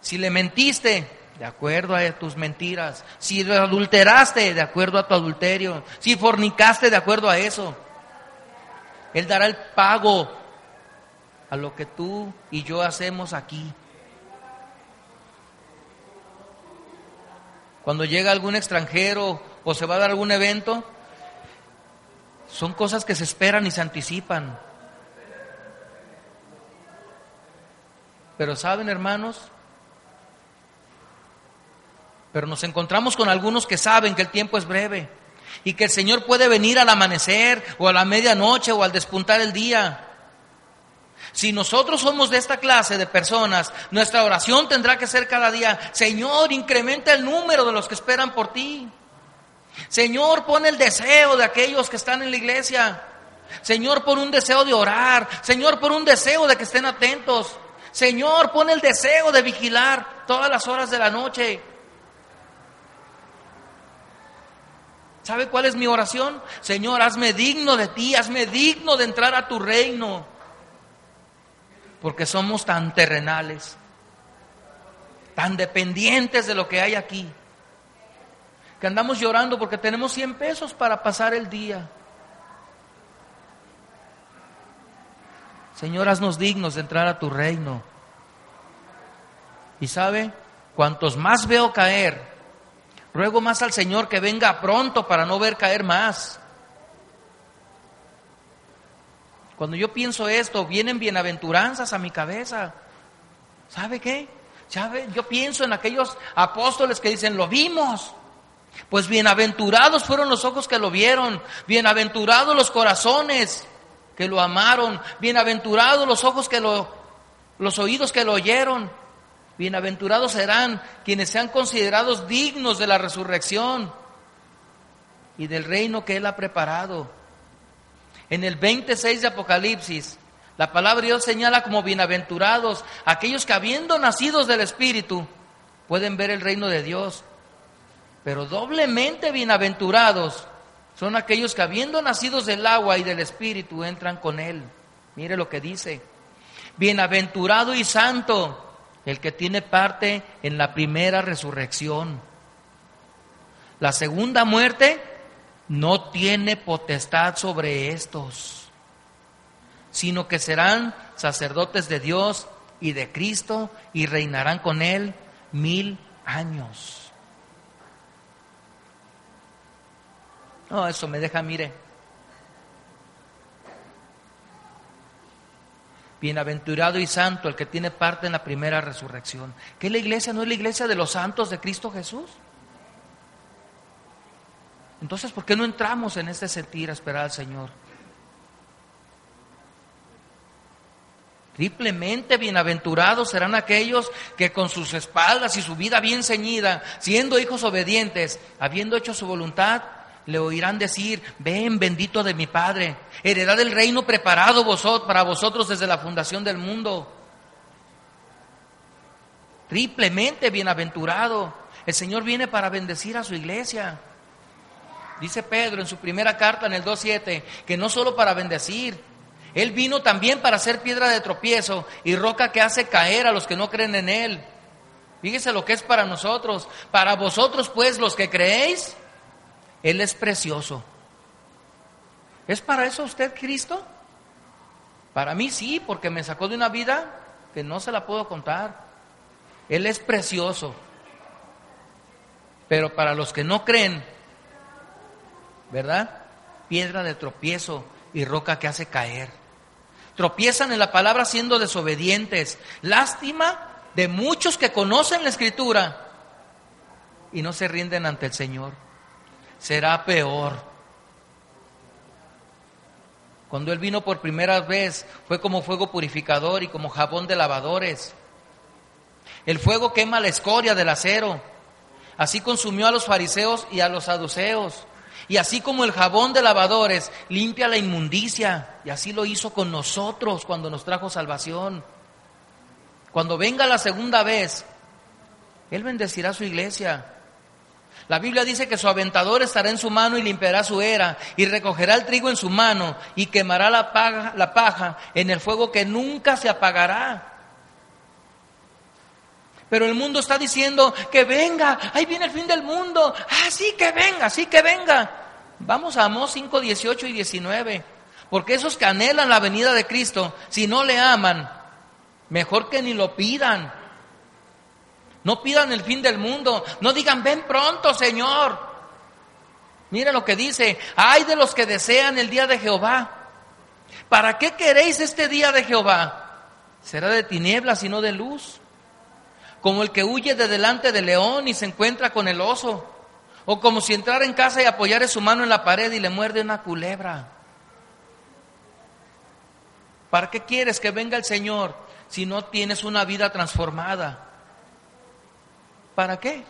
S1: Si le mentiste, de acuerdo a tus mentiras. Si lo adulteraste, de acuerdo a tu adulterio. Si fornicaste, de acuerdo a eso. Él dará el pago a lo que tú y yo hacemos aquí. Cuando llega algún extranjero o se va a dar algún evento, son cosas que se esperan y se anticipan. Pero saben, hermanos, pero nos encontramos con algunos que saben que el tiempo es breve y que el Señor puede venir al amanecer o a la medianoche o al despuntar el día. Si nosotros somos de esta clase de personas, nuestra oración tendrá que ser cada día, Señor, incrementa el número de los que esperan por ti. Señor, pon el deseo de aquellos que están en la iglesia. Señor, pon un deseo de orar. Señor, pon un deseo de que estén atentos. Señor, pon el deseo de vigilar todas las horas de la noche. ¿Sabe cuál es mi oración? Señor, hazme digno de ti, hazme digno de entrar a tu reino. Porque somos tan terrenales, tan dependientes de lo que hay aquí, que andamos llorando porque tenemos 100 pesos para pasar el día. Señor, haznos dignos de entrar a tu reino. Y sabe, cuantos más veo caer, ruego más al Señor que venga pronto para no ver caer más. Cuando yo pienso esto, vienen bienaventuranzas a mi cabeza. ¿Sabe qué? ¿Sabe? Yo pienso en aquellos apóstoles que dicen, lo vimos. Pues bienaventurados fueron los ojos que lo vieron, bienaventurados los corazones que lo amaron, bienaventurados los ojos que lo, los oídos que lo oyeron, bienaventurados serán quienes sean considerados dignos de la resurrección y del reino que Él ha preparado. En el 26 de Apocalipsis, la palabra de Dios señala como bienaventurados aquellos que habiendo nacidos del Espíritu pueden ver el reino de Dios. Pero doblemente bienaventurados son aquellos que habiendo nacidos del agua y del Espíritu entran con Él. Mire lo que dice. Bienaventurado y santo el que tiene parte en la primera resurrección. La segunda muerte no tiene potestad sobre estos, sino que serán sacerdotes de Dios y de Cristo y reinarán con Él mil años. No, eso me deja, mire. Bienaventurado y santo el que tiene parte en la primera resurrección. ¿Qué la iglesia? ¿No es la iglesia de los santos de Cristo Jesús? Entonces, ¿por qué no entramos en este sentir a esperar al Señor? Triplemente bienaventurados serán aquellos que con sus espaldas y su vida bien ceñida, siendo hijos obedientes, habiendo hecho su voluntad, le oirán decir, ven bendito de mi Padre, heredad del reino preparado para vosotros desde la fundación del mundo. Triplemente bienaventurado. El Señor viene para bendecir a su iglesia. Dice Pedro en su primera carta en el 2.7, que no solo para bendecir, Él vino también para ser piedra de tropiezo y roca que hace caer a los que no creen en Él. Fíjese lo que es para nosotros. Para vosotros, pues, los que creéis, Él es precioso. ¿Es para eso usted Cristo? Para mí sí, porque me sacó de una vida que no se la puedo contar. Él es precioso. Pero para los que no creen, ¿verdad? Piedra de tropiezo y roca que hace caer. Tropiezan en la palabra siendo desobedientes. Lástima de muchos que conocen la escritura y no se rinden ante el Señor. Será peor. Cuando Él vino por primera vez fue como fuego purificador y como jabón de lavadores. El fuego quema la escoria del acero. Así consumió a los fariseos y a los saduceos. Y así como el jabón de lavadores limpia la inmundicia, y así lo hizo con nosotros cuando nos trajo salvación. Cuando venga la segunda vez, Él bendecirá su iglesia. La Biblia dice que su aventador estará en su mano y limpiará su era, y recogerá el trigo en su mano, y quemará la paja, la paja en el fuego que nunca se apagará. Pero el mundo está diciendo que venga, ahí viene el fin del mundo. Ah, sí que venga, sí que venga. Vamos a Amós 5, 18 y 19. Porque esos que anhelan la venida de Cristo, si no le aman, mejor que ni lo pidan. No pidan el fin del mundo. No digan, ven pronto, Señor. Mire lo que dice. Ay de los que desean el día de Jehová. ¿Para qué queréis este día de Jehová? Será de tinieblas y no de luz como el que huye de delante del león y se encuentra con el oso, o como si entrara en casa y apoyara su mano en la pared y le muerde una culebra. ¿Para qué quieres que venga el Señor si no tienes una vida transformada? ¿Para qué?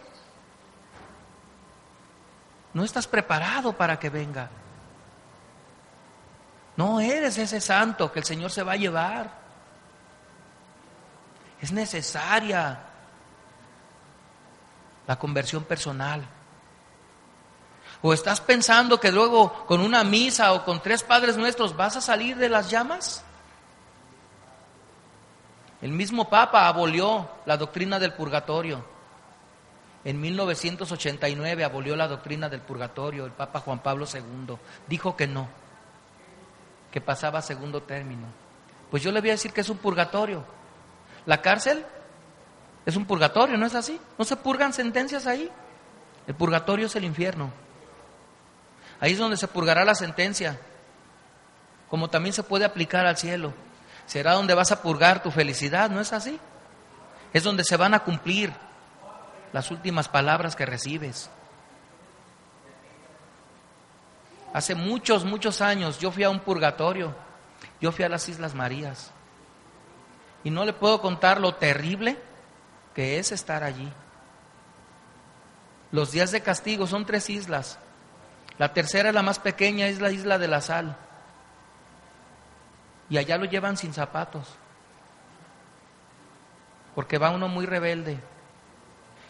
S1: No estás preparado para que venga. No eres ese santo que el Señor se va a llevar. Es necesaria la conversión personal. ¿O estás pensando que luego con una misa o con tres padres nuestros vas a salir de las llamas? El mismo Papa abolió la doctrina del purgatorio. En 1989 abolió la doctrina del purgatorio el Papa Juan Pablo II. Dijo que no, que pasaba a segundo término. Pues yo le voy a decir que es un purgatorio. La cárcel es un purgatorio, ¿no es así? ¿No se purgan sentencias ahí? El purgatorio es el infierno. Ahí es donde se purgará la sentencia, como también se puede aplicar al cielo. Será donde vas a purgar tu felicidad, ¿no es así? Es donde se van a cumplir las últimas palabras que recibes. Hace muchos, muchos años yo fui a un purgatorio, yo fui a las Islas Marías. Y no le puedo contar lo terrible que es estar allí. Los días de castigo son tres islas. La tercera, la más pequeña, es la isla de la sal. Y allá lo llevan sin zapatos. Porque va uno muy rebelde.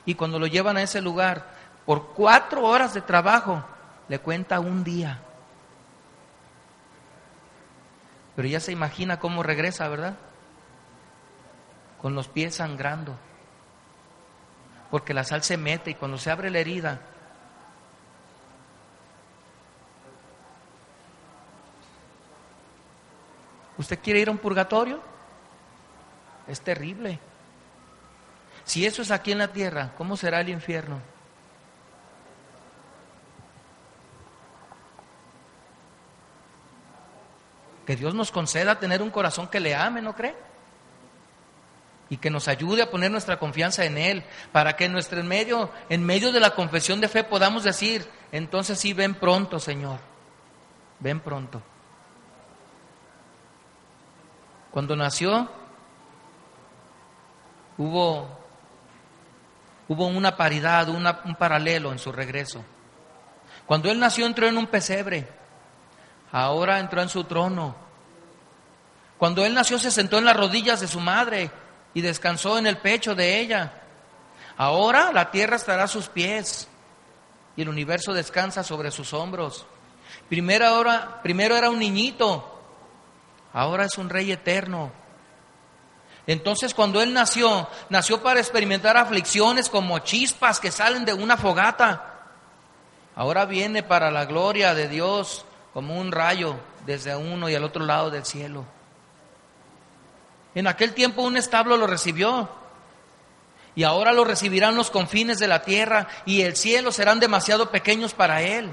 S1: Y cuando lo llevan a ese lugar, por cuatro horas de trabajo, le cuenta un día. Pero ya se imagina cómo regresa, ¿verdad? Con los pies sangrando porque la sal se mete y cuando se abre la herida, ¿Usted quiere ir a un purgatorio? Es terrible. Si eso es aquí en la tierra, ¿cómo será el infierno? Que Dios nos conceda tener un corazón que le ame, ¿no cree? y que nos ayude a poner nuestra confianza en Él, para que en nuestro medio, en medio de la confesión de fe podamos decir, entonces sí, ven pronto, Señor, ven pronto. Cuando nació, hubo, hubo una paridad, un paralelo en su regreso. Cuando Él nació entró en un pesebre, ahora entró en su trono. Cuando Él nació se sentó en las rodillas de su madre, y descansó en el pecho de ella. Ahora la tierra estará a sus pies y el universo descansa sobre sus hombros. Primero, ahora, primero era un niñito, ahora es un rey eterno. Entonces cuando Él nació, nació para experimentar aflicciones como chispas que salen de una fogata. Ahora viene para la gloria de Dios como un rayo desde uno y al otro lado del cielo. En aquel tiempo un establo lo recibió y ahora lo recibirán los confines de la tierra y el cielo serán demasiado pequeños para él.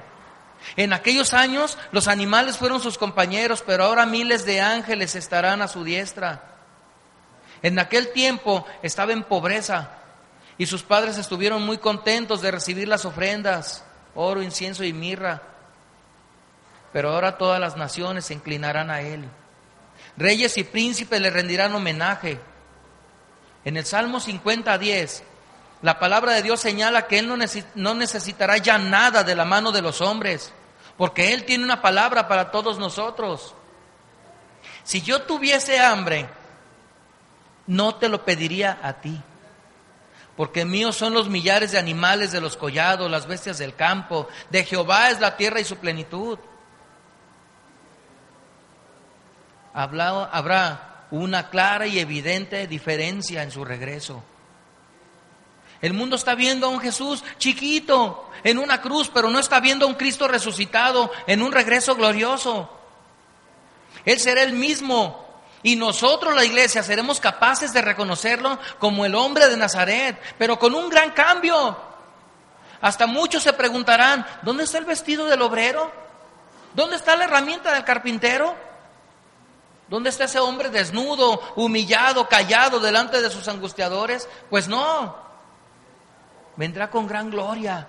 S1: En aquellos años los animales fueron sus compañeros, pero ahora miles de ángeles estarán a su diestra. En aquel tiempo estaba en pobreza y sus padres estuvieron muy contentos de recibir las ofrendas, oro, incienso y mirra. Pero ahora todas las naciones se inclinarán a él. Reyes y príncipes le rendirán homenaje. En el Salmo 50, 10, la palabra de Dios señala que Él no necesitará ya nada de la mano de los hombres, porque Él tiene una palabra para todos nosotros. Si yo tuviese hambre, no te lo pediría a ti, porque míos son los millares de animales de los collados, las bestias del campo, de Jehová es la tierra y su plenitud. habrá una clara y evidente diferencia en su regreso. El mundo está viendo a un Jesús chiquito en una cruz, pero no está viendo a un Cristo resucitado en un regreso glorioso. Él será el mismo. Y nosotros, la iglesia, seremos capaces de reconocerlo como el hombre de Nazaret, pero con un gran cambio. Hasta muchos se preguntarán, ¿dónde está el vestido del obrero? ¿Dónde está la herramienta del carpintero? ¿Dónde está ese hombre desnudo, humillado, callado delante de sus angustiadores? Pues no, vendrá con gran gloria.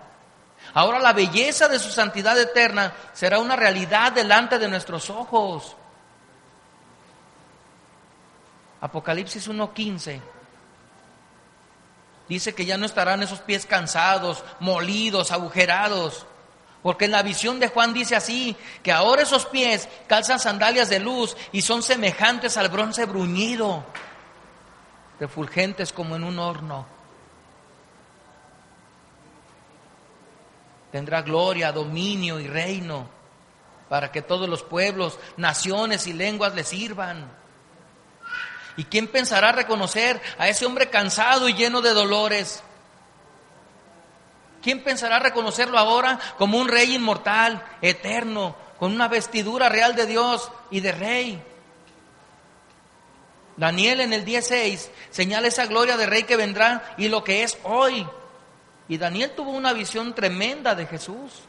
S1: Ahora la belleza de su santidad eterna será una realidad delante de nuestros ojos. Apocalipsis 1.15 dice que ya no estarán esos pies cansados, molidos, agujerados. Porque en la visión de Juan dice así, que ahora esos pies calzan sandalias de luz y son semejantes al bronce bruñido, refulgentes como en un horno. Tendrá gloria, dominio y reino para que todos los pueblos, naciones y lenguas le sirvan. ¿Y quién pensará reconocer a ese hombre cansado y lleno de dolores? ¿Quién pensará reconocerlo ahora como un rey inmortal, eterno, con una vestidura real de Dios y de rey? Daniel en el 16 señala esa gloria de rey que vendrá y lo que es hoy. Y Daniel tuvo una visión tremenda de Jesús,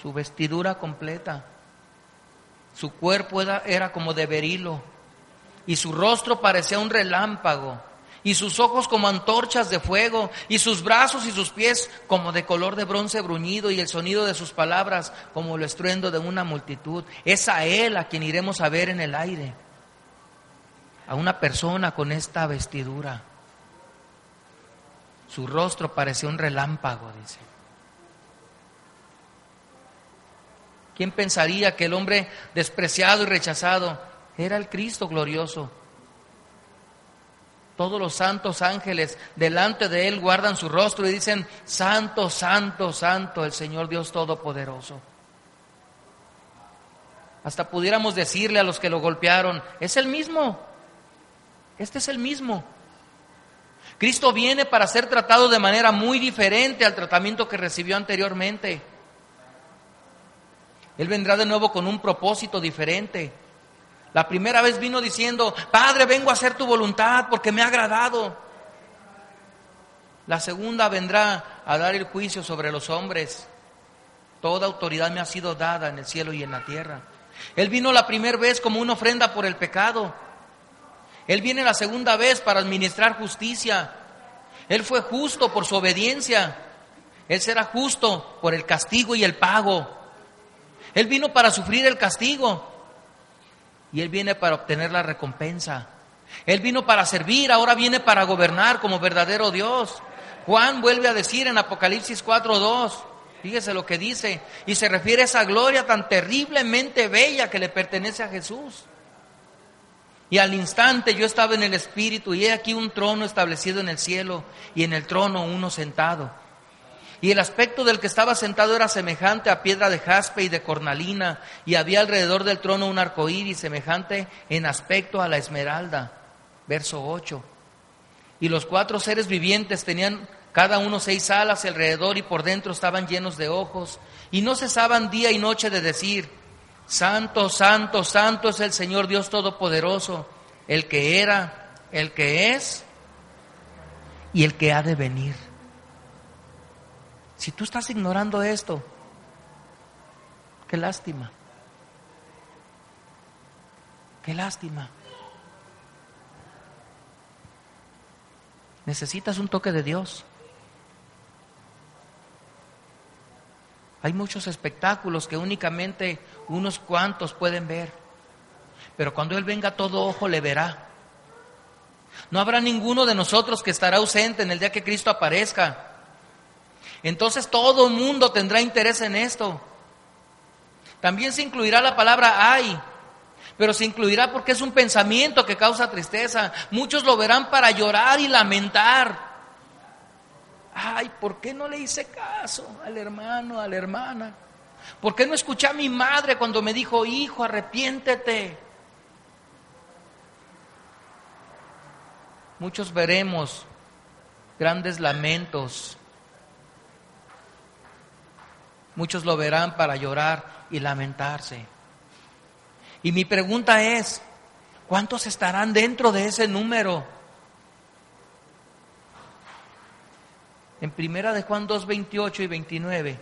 S1: su vestidura completa, su cuerpo era, era como de berilo y su rostro parecía un relámpago y sus ojos como antorchas de fuego, y sus brazos y sus pies como de color de bronce bruñido, y el sonido de sus palabras como el estruendo de una multitud. Es a Él a quien iremos a ver en el aire, a una persona con esta vestidura. Su rostro parecía un relámpago, dice. ¿Quién pensaría que el hombre despreciado y rechazado era el Cristo glorioso? Todos los santos ángeles delante de Él guardan su rostro y dicen, Santo, Santo, Santo, el Señor Dios Todopoderoso. Hasta pudiéramos decirle a los que lo golpearon, es el mismo, este es el mismo. Cristo viene para ser tratado de manera muy diferente al tratamiento que recibió anteriormente. Él vendrá de nuevo con un propósito diferente. La primera vez vino diciendo, Padre, vengo a hacer tu voluntad porque me ha agradado. La segunda vendrá a dar el juicio sobre los hombres. Toda autoridad me ha sido dada en el cielo y en la tierra. Él vino la primera vez como una ofrenda por el pecado. Él viene la segunda vez para administrar justicia. Él fue justo por su obediencia. Él será justo por el castigo y el pago. Él vino para sufrir el castigo y Él viene para obtener la recompensa. Él vino para servir, ahora viene para gobernar como verdadero Dios. Juan vuelve a decir en Apocalipsis 4.2, fíjese lo que dice, y se refiere a esa gloria tan terriblemente bella que le pertenece a Jesús. Y al instante yo estaba en el Espíritu y he aquí un trono establecido en el cielo y en el trono uno sentado y el aspecto del que estaba sentado era semejante a piedra de jaspe y de cornalina, y había alrededor del trono un arco iris semejante en aspecto a la esmeralda. Verso 8. Y los cuatro seres vivientes tenían cada uno seis alas alrededor y por dentro estaban llenos de ojos. Y no cesaban día y noche de decir, Santo, santo, santo es el Señor Dios Todopoderoso, el que era, el que es y el que ha de venir. Si tú estás ignorando esto, qué lástima. Qué lástima. Necesitas un toque de Dios. Hay muchos espectáculos que únicamente unos cuantos pueden ver. Pero cuando Él venga, todo ojo le verá. No habrá ninguno de nosotros que estará ausente en el día que Cristo aparezca. Entonces todo mundo tendrá interés en esto. También se incluirá la palabra ay, pero se incluirá porque es un pensamiento que causa tristeza. Muchos lo verán para llorar y lamentar. Ay, ¿por qué no le hice caso al hermano, a la hermana? ¿Por qué no escuché a mi madre cuando me dijo, hijo, arrepiéntete? Muchos veremos grandes lamentos. Muchos lo verán para llorar y lamentarse. Y mi pregunta es, ¿cuántos estarán dentro de ese número? En primera de Juan 2, 28 y 29.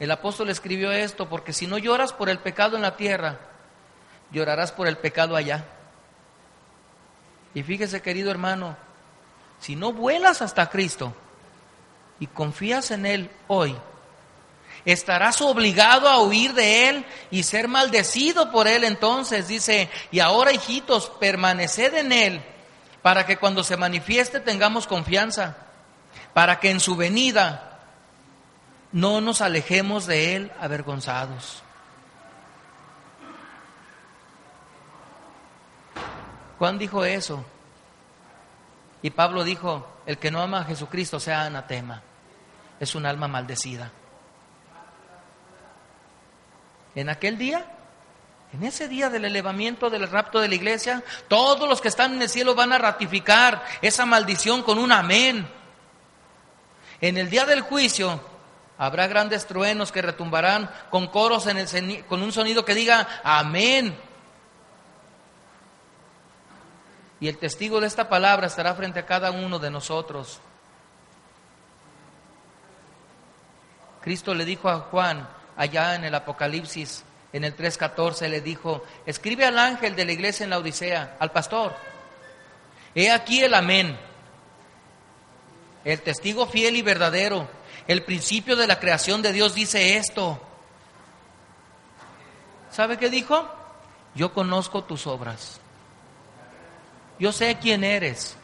S1: El apóstol escribió esto, porque si no lloras por el pecado en la tierra, llorarás por el pecado allá. Y fíjese, querido hermano, si no vuelas hasta Cristo y confías en Él hoy, estarás obligado a huir de Él y ser maldecido por Él entonces. Dice, y ahora hijitos, permaneced en Él para que cuando se manifieste tengamos confianza, para que en su venida no nos alejemos de Él avergonzados. Juan dijo eso. Y Pablo dijo, el que no ama a Jesucristo sea anatema. Es un alma maldecida. En aquel día, en ese día del elevamiento del rapto de la iglesia, todos los que están en el cielo van a ratificar esa maldición con un amén. En el día del juicio habrá grandes truenos que retumbarán con coros en el, con un sonido que diga amén. Y el testigo de esta palabra estará frente a cada uno de nosotros. Cristo le dijo a Juan allá en el Apocalipsis, en el 3.14, le dijo, escribe al ángel de la iglesia en la Odisea, al pastor, he aquí el amén, el testigo fiel y verdadero, el principio de la creación de Dios dice esto. ¿Sabe qué dijo? Yo conozco tus obras. Yo sé quién eres.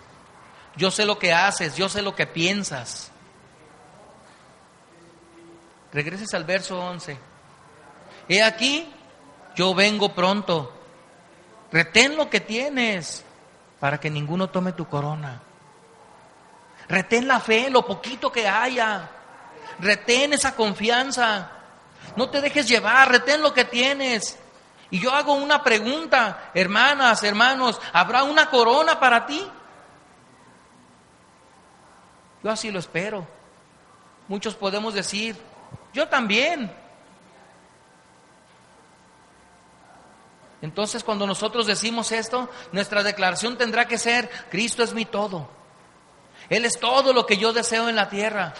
S1: Yo sé lo que haces, yo sé lo que piensas. Regreses al verso 11. He aquí, yo vengo pronto. Retén lo que tienes para que ninguno tome tu corona. Retén la fe, lo poquito que haya. Retén esa confianza. No te dejes llevar, retén lo que tienes. Y yo hago una pregunta, hermanas, hermanos, ¿habrá una corona para ti? Yo así lo espero. Muchos podemos decir, yo también. Entonces cuando nosotros decimos esto, nuestra declaración tendrá que ser, Cristo es mi todo. Él es todo lo que yo deseo en la tierra.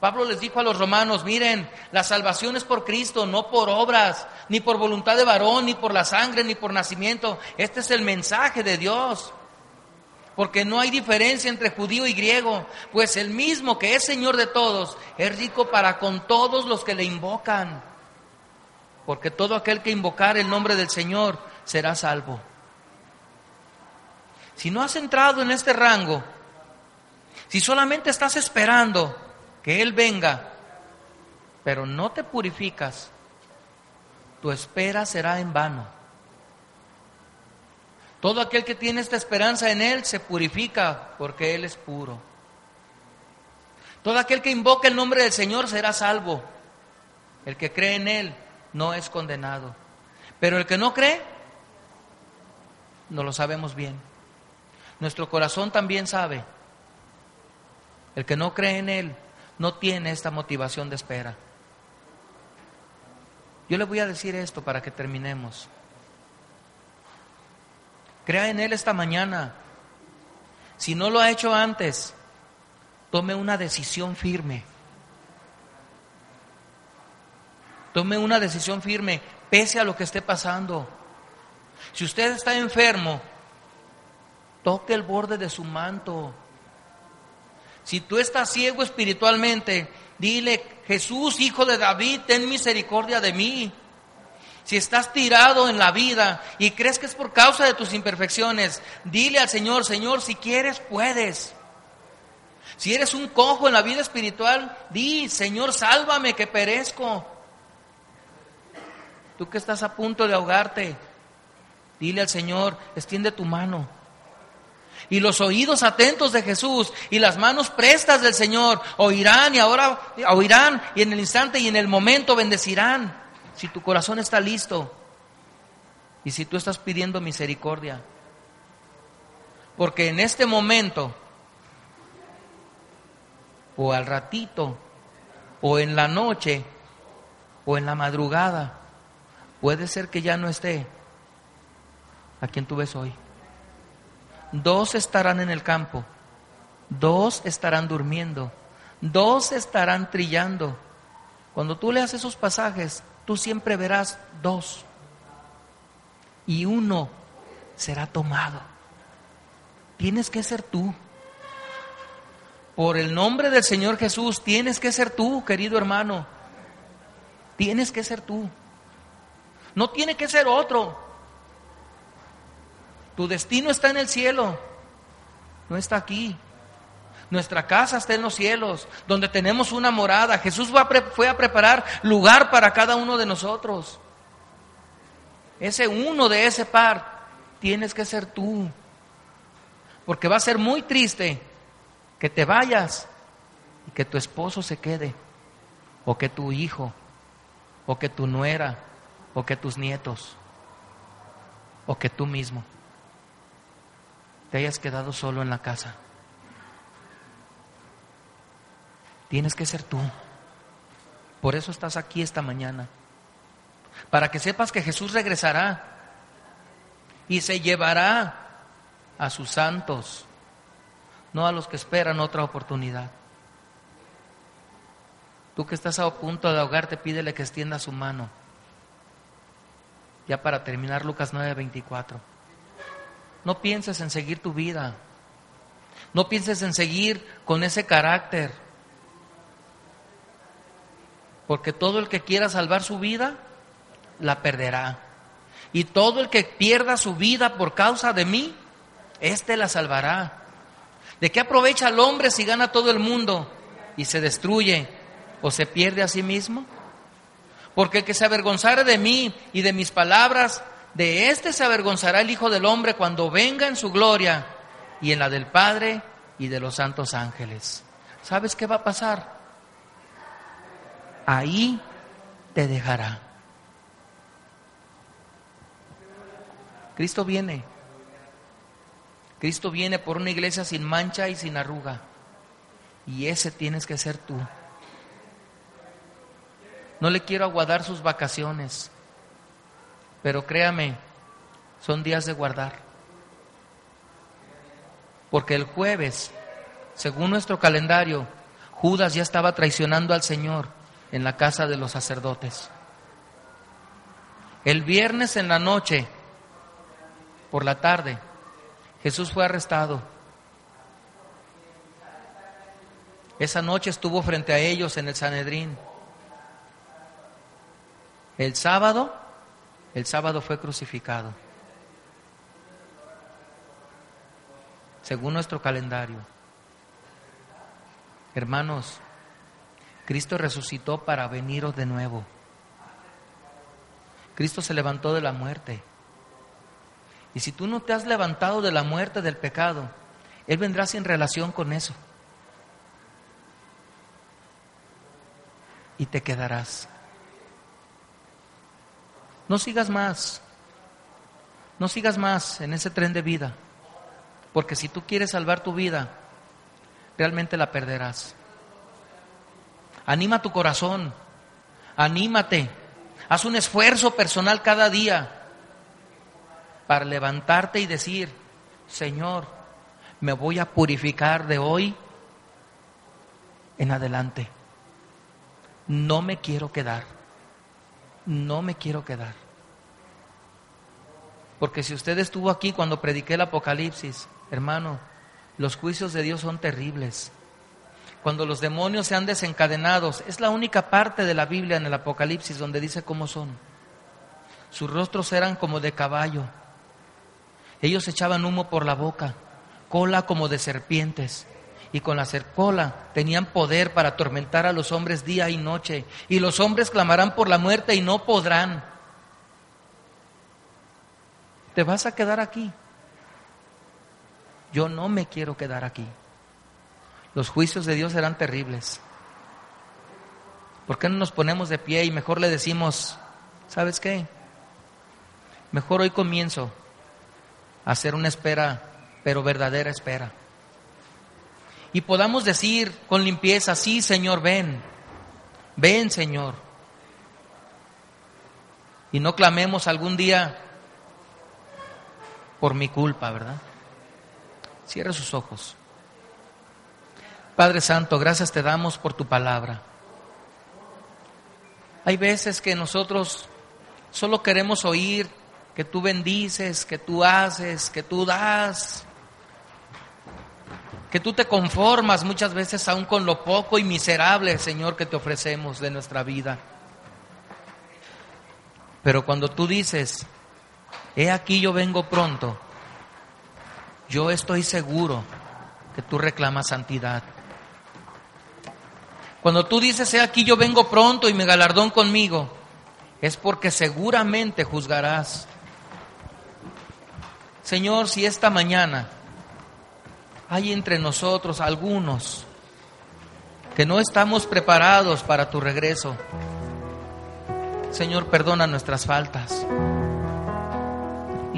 S1: Pablo les dijo a los romanos, miren, la salvación es por Cristo, no por obras, ni por voluntad de varón, ni por la sangre, ni por nacimiento. Este es el mensaje de Dios. Porque no hay diferencia entre judío y griego, pues el mismo que es Señor de todos es rico para con todos los que le invocan. Porque todo aquel que invocar el nombre del Señor será salvo. Si no has entrado en este rango, si solamente estás esperando que Él venga, pero no te purificas, tu espera será en vano. Todo aquel que tiene esta esperanza en Él se purifica porque Él es puro. Todo aquel que invoca el nombre del Señor será salvo. El que cree en Él no es condenado. Pero el que no cree no lo sabemos bien. Nuestro corazón también sabe. El que no cree en Él no tiene esta motivación de espera. Yo le voy a decir esto para que terminemos. Crea en Él esta mañana. Si no lo ha hecho antes, tome una decisión firme. Tome una decisión firme, pese a lo que esté pasando. Si usted está enfermo, toque el borde de su manto. Si tú estás ciego espiritualmente, dile, Jesús, hijo de David, ten misericordia de mí. Si estás tirado en la vida y crees que es por causa de tus imperfecciones, dile al Señor, Señor, si quieres, puedes. Si eres un cojo en la vida espiritual, di, Señor, sálvame que perezco. Tú que estás a punto de ahogarte, dile al Señor, extiende tu mano. Y los oídos atentos de Jesús y las manos prestas del Señor oirán y ahora oirán y en el instante y en el momento bendecirán si tu corazón está listo y si tú estás pidiendo misericordia. Porque en este momento, o al ratito, o en la noche, o en la madrugada, puede ser que ya no esté a quien tú ves hoy. Dos estarán en el campo, dos estarán durmiendo, dos estarán trillando. Cuando tú leas esos pasajes, tú siempre verás dos y uno será tomado. Tienes que ser tú. Por el nombre del Señor Jesús, tienes que ser tú, querido hermano. Tienes que ser tú. No tiene que ser otro. Tu destino está en el cielo, no está aquí. Nuestra casa está en los cielos, donde tenemos una morada. Jesús fue a preparar lugar para cada uno de nosotros. Ese uno de ese par tienes que ser tú. Porque va a ser muy triste que te vayas y que tu esposo se quede, o que tu hijo, o que tu nuera, o que tus nietos, o que tú mismo te hayas quedado solo en la casa. Tienes que ser tú. Por eso estás aquí esta mañana. Para que sepas que Jesús regresará y se llevará a sus santos, no a los que esperan otra oportunidad. Tú que estás a punto de ahogarte, pídele que extienda su mano. Ya para terminar, Lucas 9:24. No pienses en seguir tu vida. No pienses en seguir con ese carácter porque todo el que quiera salvar su vida, la perderá. Y todo el que pierda su vida por causa de mí, éste la salvará. ¿De qué aprovecha el hombre si gana todo el mundo y se destruye o se pierde a sí mismo? Porque el que se avergonzare de mí y de mis palabras, de éste se avergonzará el Hijo del Hombre cuando venga en su gloria y en la del Padre y de los santos ángeles. ¿Sabes qué va a pasar? Ahí te dejará. Cristo viene. Cristo viene por una iglesia sin mancha y sin arruga. Y ese tienes que ser tú. No le quiero aguardar sus vacaciones, pero créame, son días de guardar. Porque el jueves, según nuestro calendario, Judas ya estaba traicionando al Señor en la casa de los sacerdotes. El viernes en la noche, por la tarde, Jesús fue arrestado. Esa noche estuvo frente a ellos en el Sanedrín. El sábado, el sábado fue crucificado. Según nuestro calendario. Hermanos, Cristo resucitó para veniros de nuevo. Cristo se levantó de la muerte. Y si tú no te has levantado de la muerte del pecado, Él vendrá sin relación con eso. Y te quedarás. No sigas más. No sigas más en ese tren de vida, porque si tú quieres salvar tu vida, realmente la perderás. Anima tu corazón, anímate, haz un esfuerzo personal cada día para levantarte y decir, Señor, me voy a purificar de hoy en adelante. No me quiero quedar, no me quiero quedar. Porque si usted estuvo aquí cuando prediqué el Apocalipsis, hermano, los juicios de Dios son terribles. Cuando los demonios se han desencadenado, es la única parte de la Biblia en el Apocalipsis donde dice cómo son. Sus rostros eran como de caballo. Ellos echaban humo por la boca, cola como de serpientes. Y con la cola tenían poder para atormentar a los hombres día y noche. Y los hombres clamarán por la muerte y no podrán te vas a quedar aquí. Yo no me quiero quedar aquí. Los juicios de Dios serán terribles. ¿Por qué no nos ponemos de pie y mejor le decimos, ¿sabes qué? Mejor hoy comienzo a hacer una espera, pero verdadera espera. Y podamos decir con limpieza, sí, Señor, ven, ven, Señor. Y no clamemos algún día, por mi culpa, ¿verdad? Cierra sus ojos. Padre Santo, gracias te damos por tu palabra. Hay veces que nosotros solo queremos oír que tú bendices, que tú haces, que tú das, que tú te conformas muchas veces aún con lo poco y miserable, Señor, que te ofrecemos de nuestra vida. Pero cuando tú dices, he aquí yo vengo pronto, yo estoy seguro que tú reclamas santidad. Cuando tú dices, he aquí yo vengo pronto y me galardón conmigo, es porque seguramente juzgarás. Señor, si esta mañana hay entre nosotros algunos que no estamos preparados para tu regreso, Señor, perdona nuestras faltas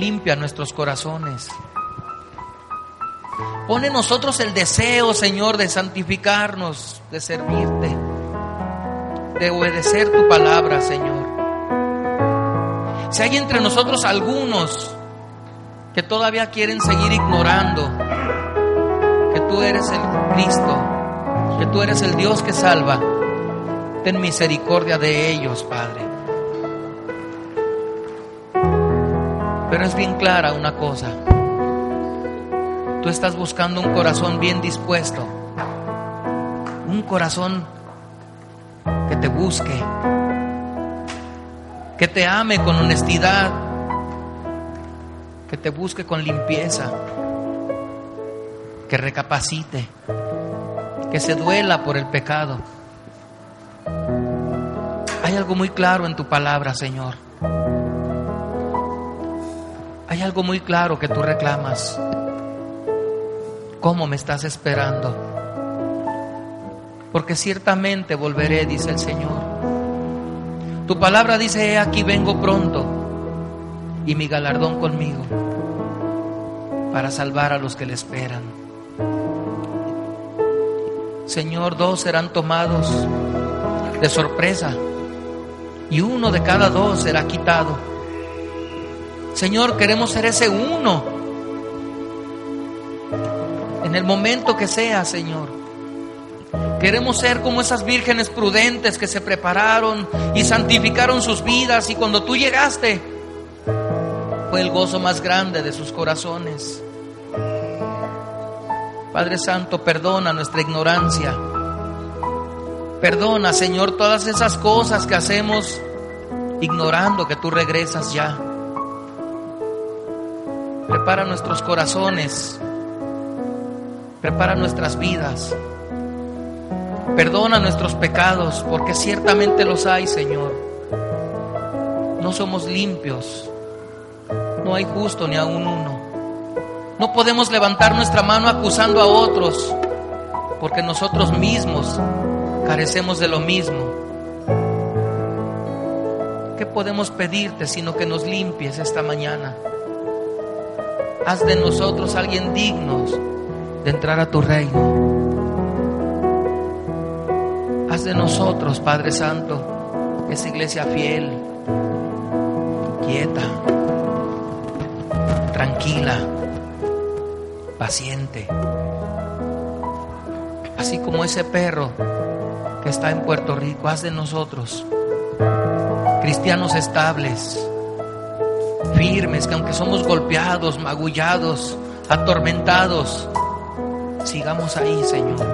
S1: limpia nuestros corazones. Pone en nosotros el deseo, Señor, de santificarnos, de servirte, de obedecer tu palabra, Señor. Si hay entre nosotros algunos que todavía quieren seguir ignorando que tú eres el Cristo, que tú eres el Dios que salva, ten misericordia de ellos, Padre. Pero es bien clara una cosa. Tú estás buscando un corazón bien dispuesto. Un corazón que te busque. Que te ame con honestidad. Que te busque con limpieza. Que recapacite. Que se duela por el pecado. Hay algo muy claro en tu palabra, Señor hay algo muy claro que tú reclamas. ¿Cómo me estás esperando? Porque ciertamente volveré, dice el Señor. Tu palabra dice, he aquí vengo pronto y mi galardón conmigo para salvar a los que le esperan. Señor, dos serán tomados de sorpresa y uno de cada dos será quitado. Señor, queremos ser ese uno. En el momento que sea, Señor. Queremos ser como esas vírgenes prudentes que se prepararon y santificaron sus vidas y cuando tú llegaste fue el gozo más grande de sus corazones. Padre Santo, perdona nuestra ignorancia. Perdona, Señor, todas esas cosas que hacemos ignorando que tú regresas ya. Prepara nuestros corazones. Prepara nuestras vidas. Perdona nuestros pecados, porque ciertamente los hay, Señor. No somos limpios. No hay justo ni aún uno. No podemos levantar nuestra mano acusando a otros, porque nosotros mismos carecemos de lo mismo. ¿Qué podemos pedirte sino que nos limpies esta mañana? Haz de nosotros alguien dignos de entrar a tu reino. Haz de nosotros, Padre Santo, esa iglesia fiel, quieta, tranquila, paciente. Así como ese perro que está en Puerto Rico, haz de nosotros cristianos estables, firmes, que aunque somos golpeados, magullados, atormentados, sigamos ahí, Señor,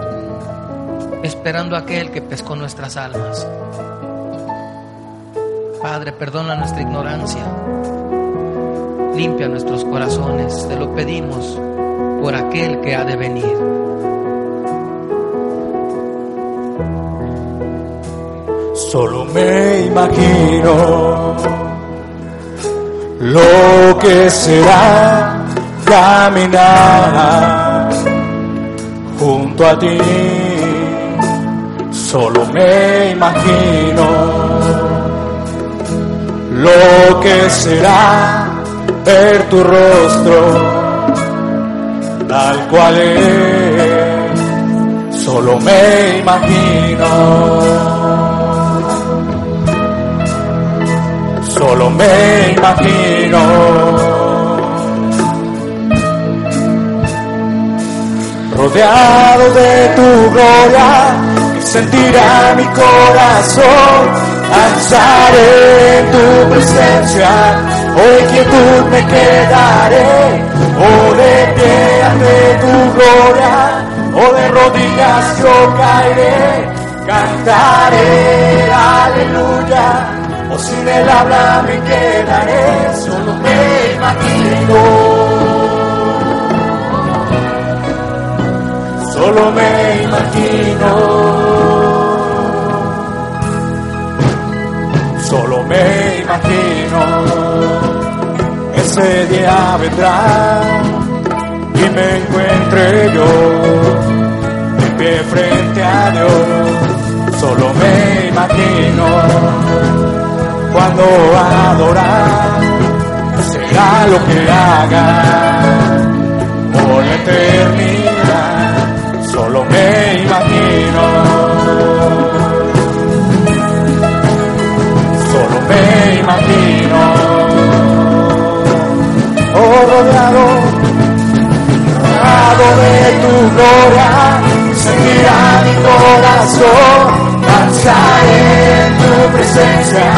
S1: esperando a aquel que pescó nuestras almas. Padre, perdona nuestra ignorancia, limpia nuestros corazones, te lo pedimos por aquel que ha de venir.
S3: Solo me imagino lo que será caminar a ti. Solo me imagino lo que será ver tu rostro tal cual es. Solo me imagino. solo me imagino. Rodeado de tu gloria, sentirá mi corazón, danzaré en tu presencia, hoy quietud me quedaré, o de pie ante tu gloria, o de rodillas yo caeré, cantaré, aleluya. O sin el habla me quedaré, solo me imagino. Solo me imagino. Solo me imagino. Ese día vendrá y me encuentre yo de pie frente a Dios. Solo me imagino cuando adorar será lo que haga por eternidad. Me imagino, solo me imagino, oh rodeado, rodeado de tu gloria, seguirá mi corazón, danzaré en tu presencia.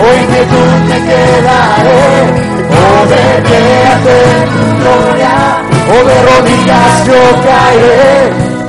S3: Hoy que tú te quedaré, o de tu gloria, o de rodillas yo caeré,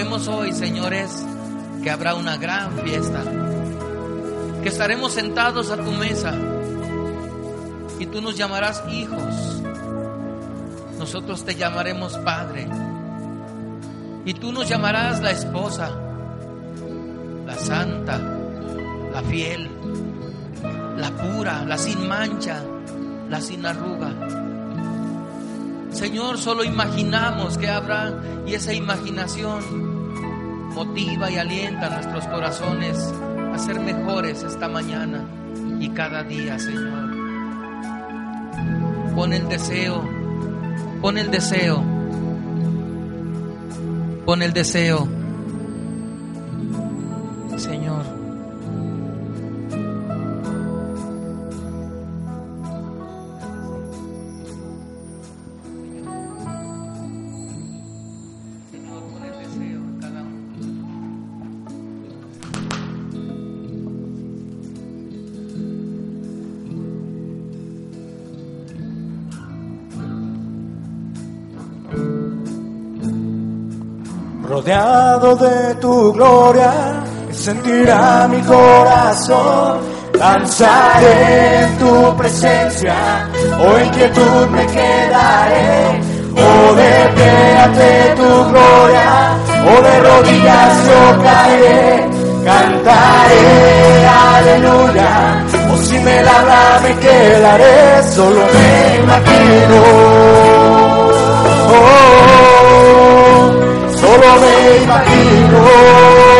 S1: sabemos hoy, Señor, es que habrá una gran fiesta, que estaremos sentados a tu mesa y tú nos llamarás hijos, nosotros te llamaremos Padre y tú nos llamarás la esposa, la santa, la fiel, la pura, la sin mancha, la sin arruga. Señor, solo imaginamos que habrá y esa imaginación motiva y alienta nuestros corazones a ser mejores esta mañana y cada día, Señor. Pon el deseo Pon el deseo. Pon el deseo.
S3: Rodeado de tu gloria, sentirá mi corazón. Danzaré en tu presencia, en quietud me quedaré. O de pie ante tu gloria, o de rodillas yo caeré. Cantaré, aleluya, o si me la habla me quedaré, solo me imagino solo me imagino.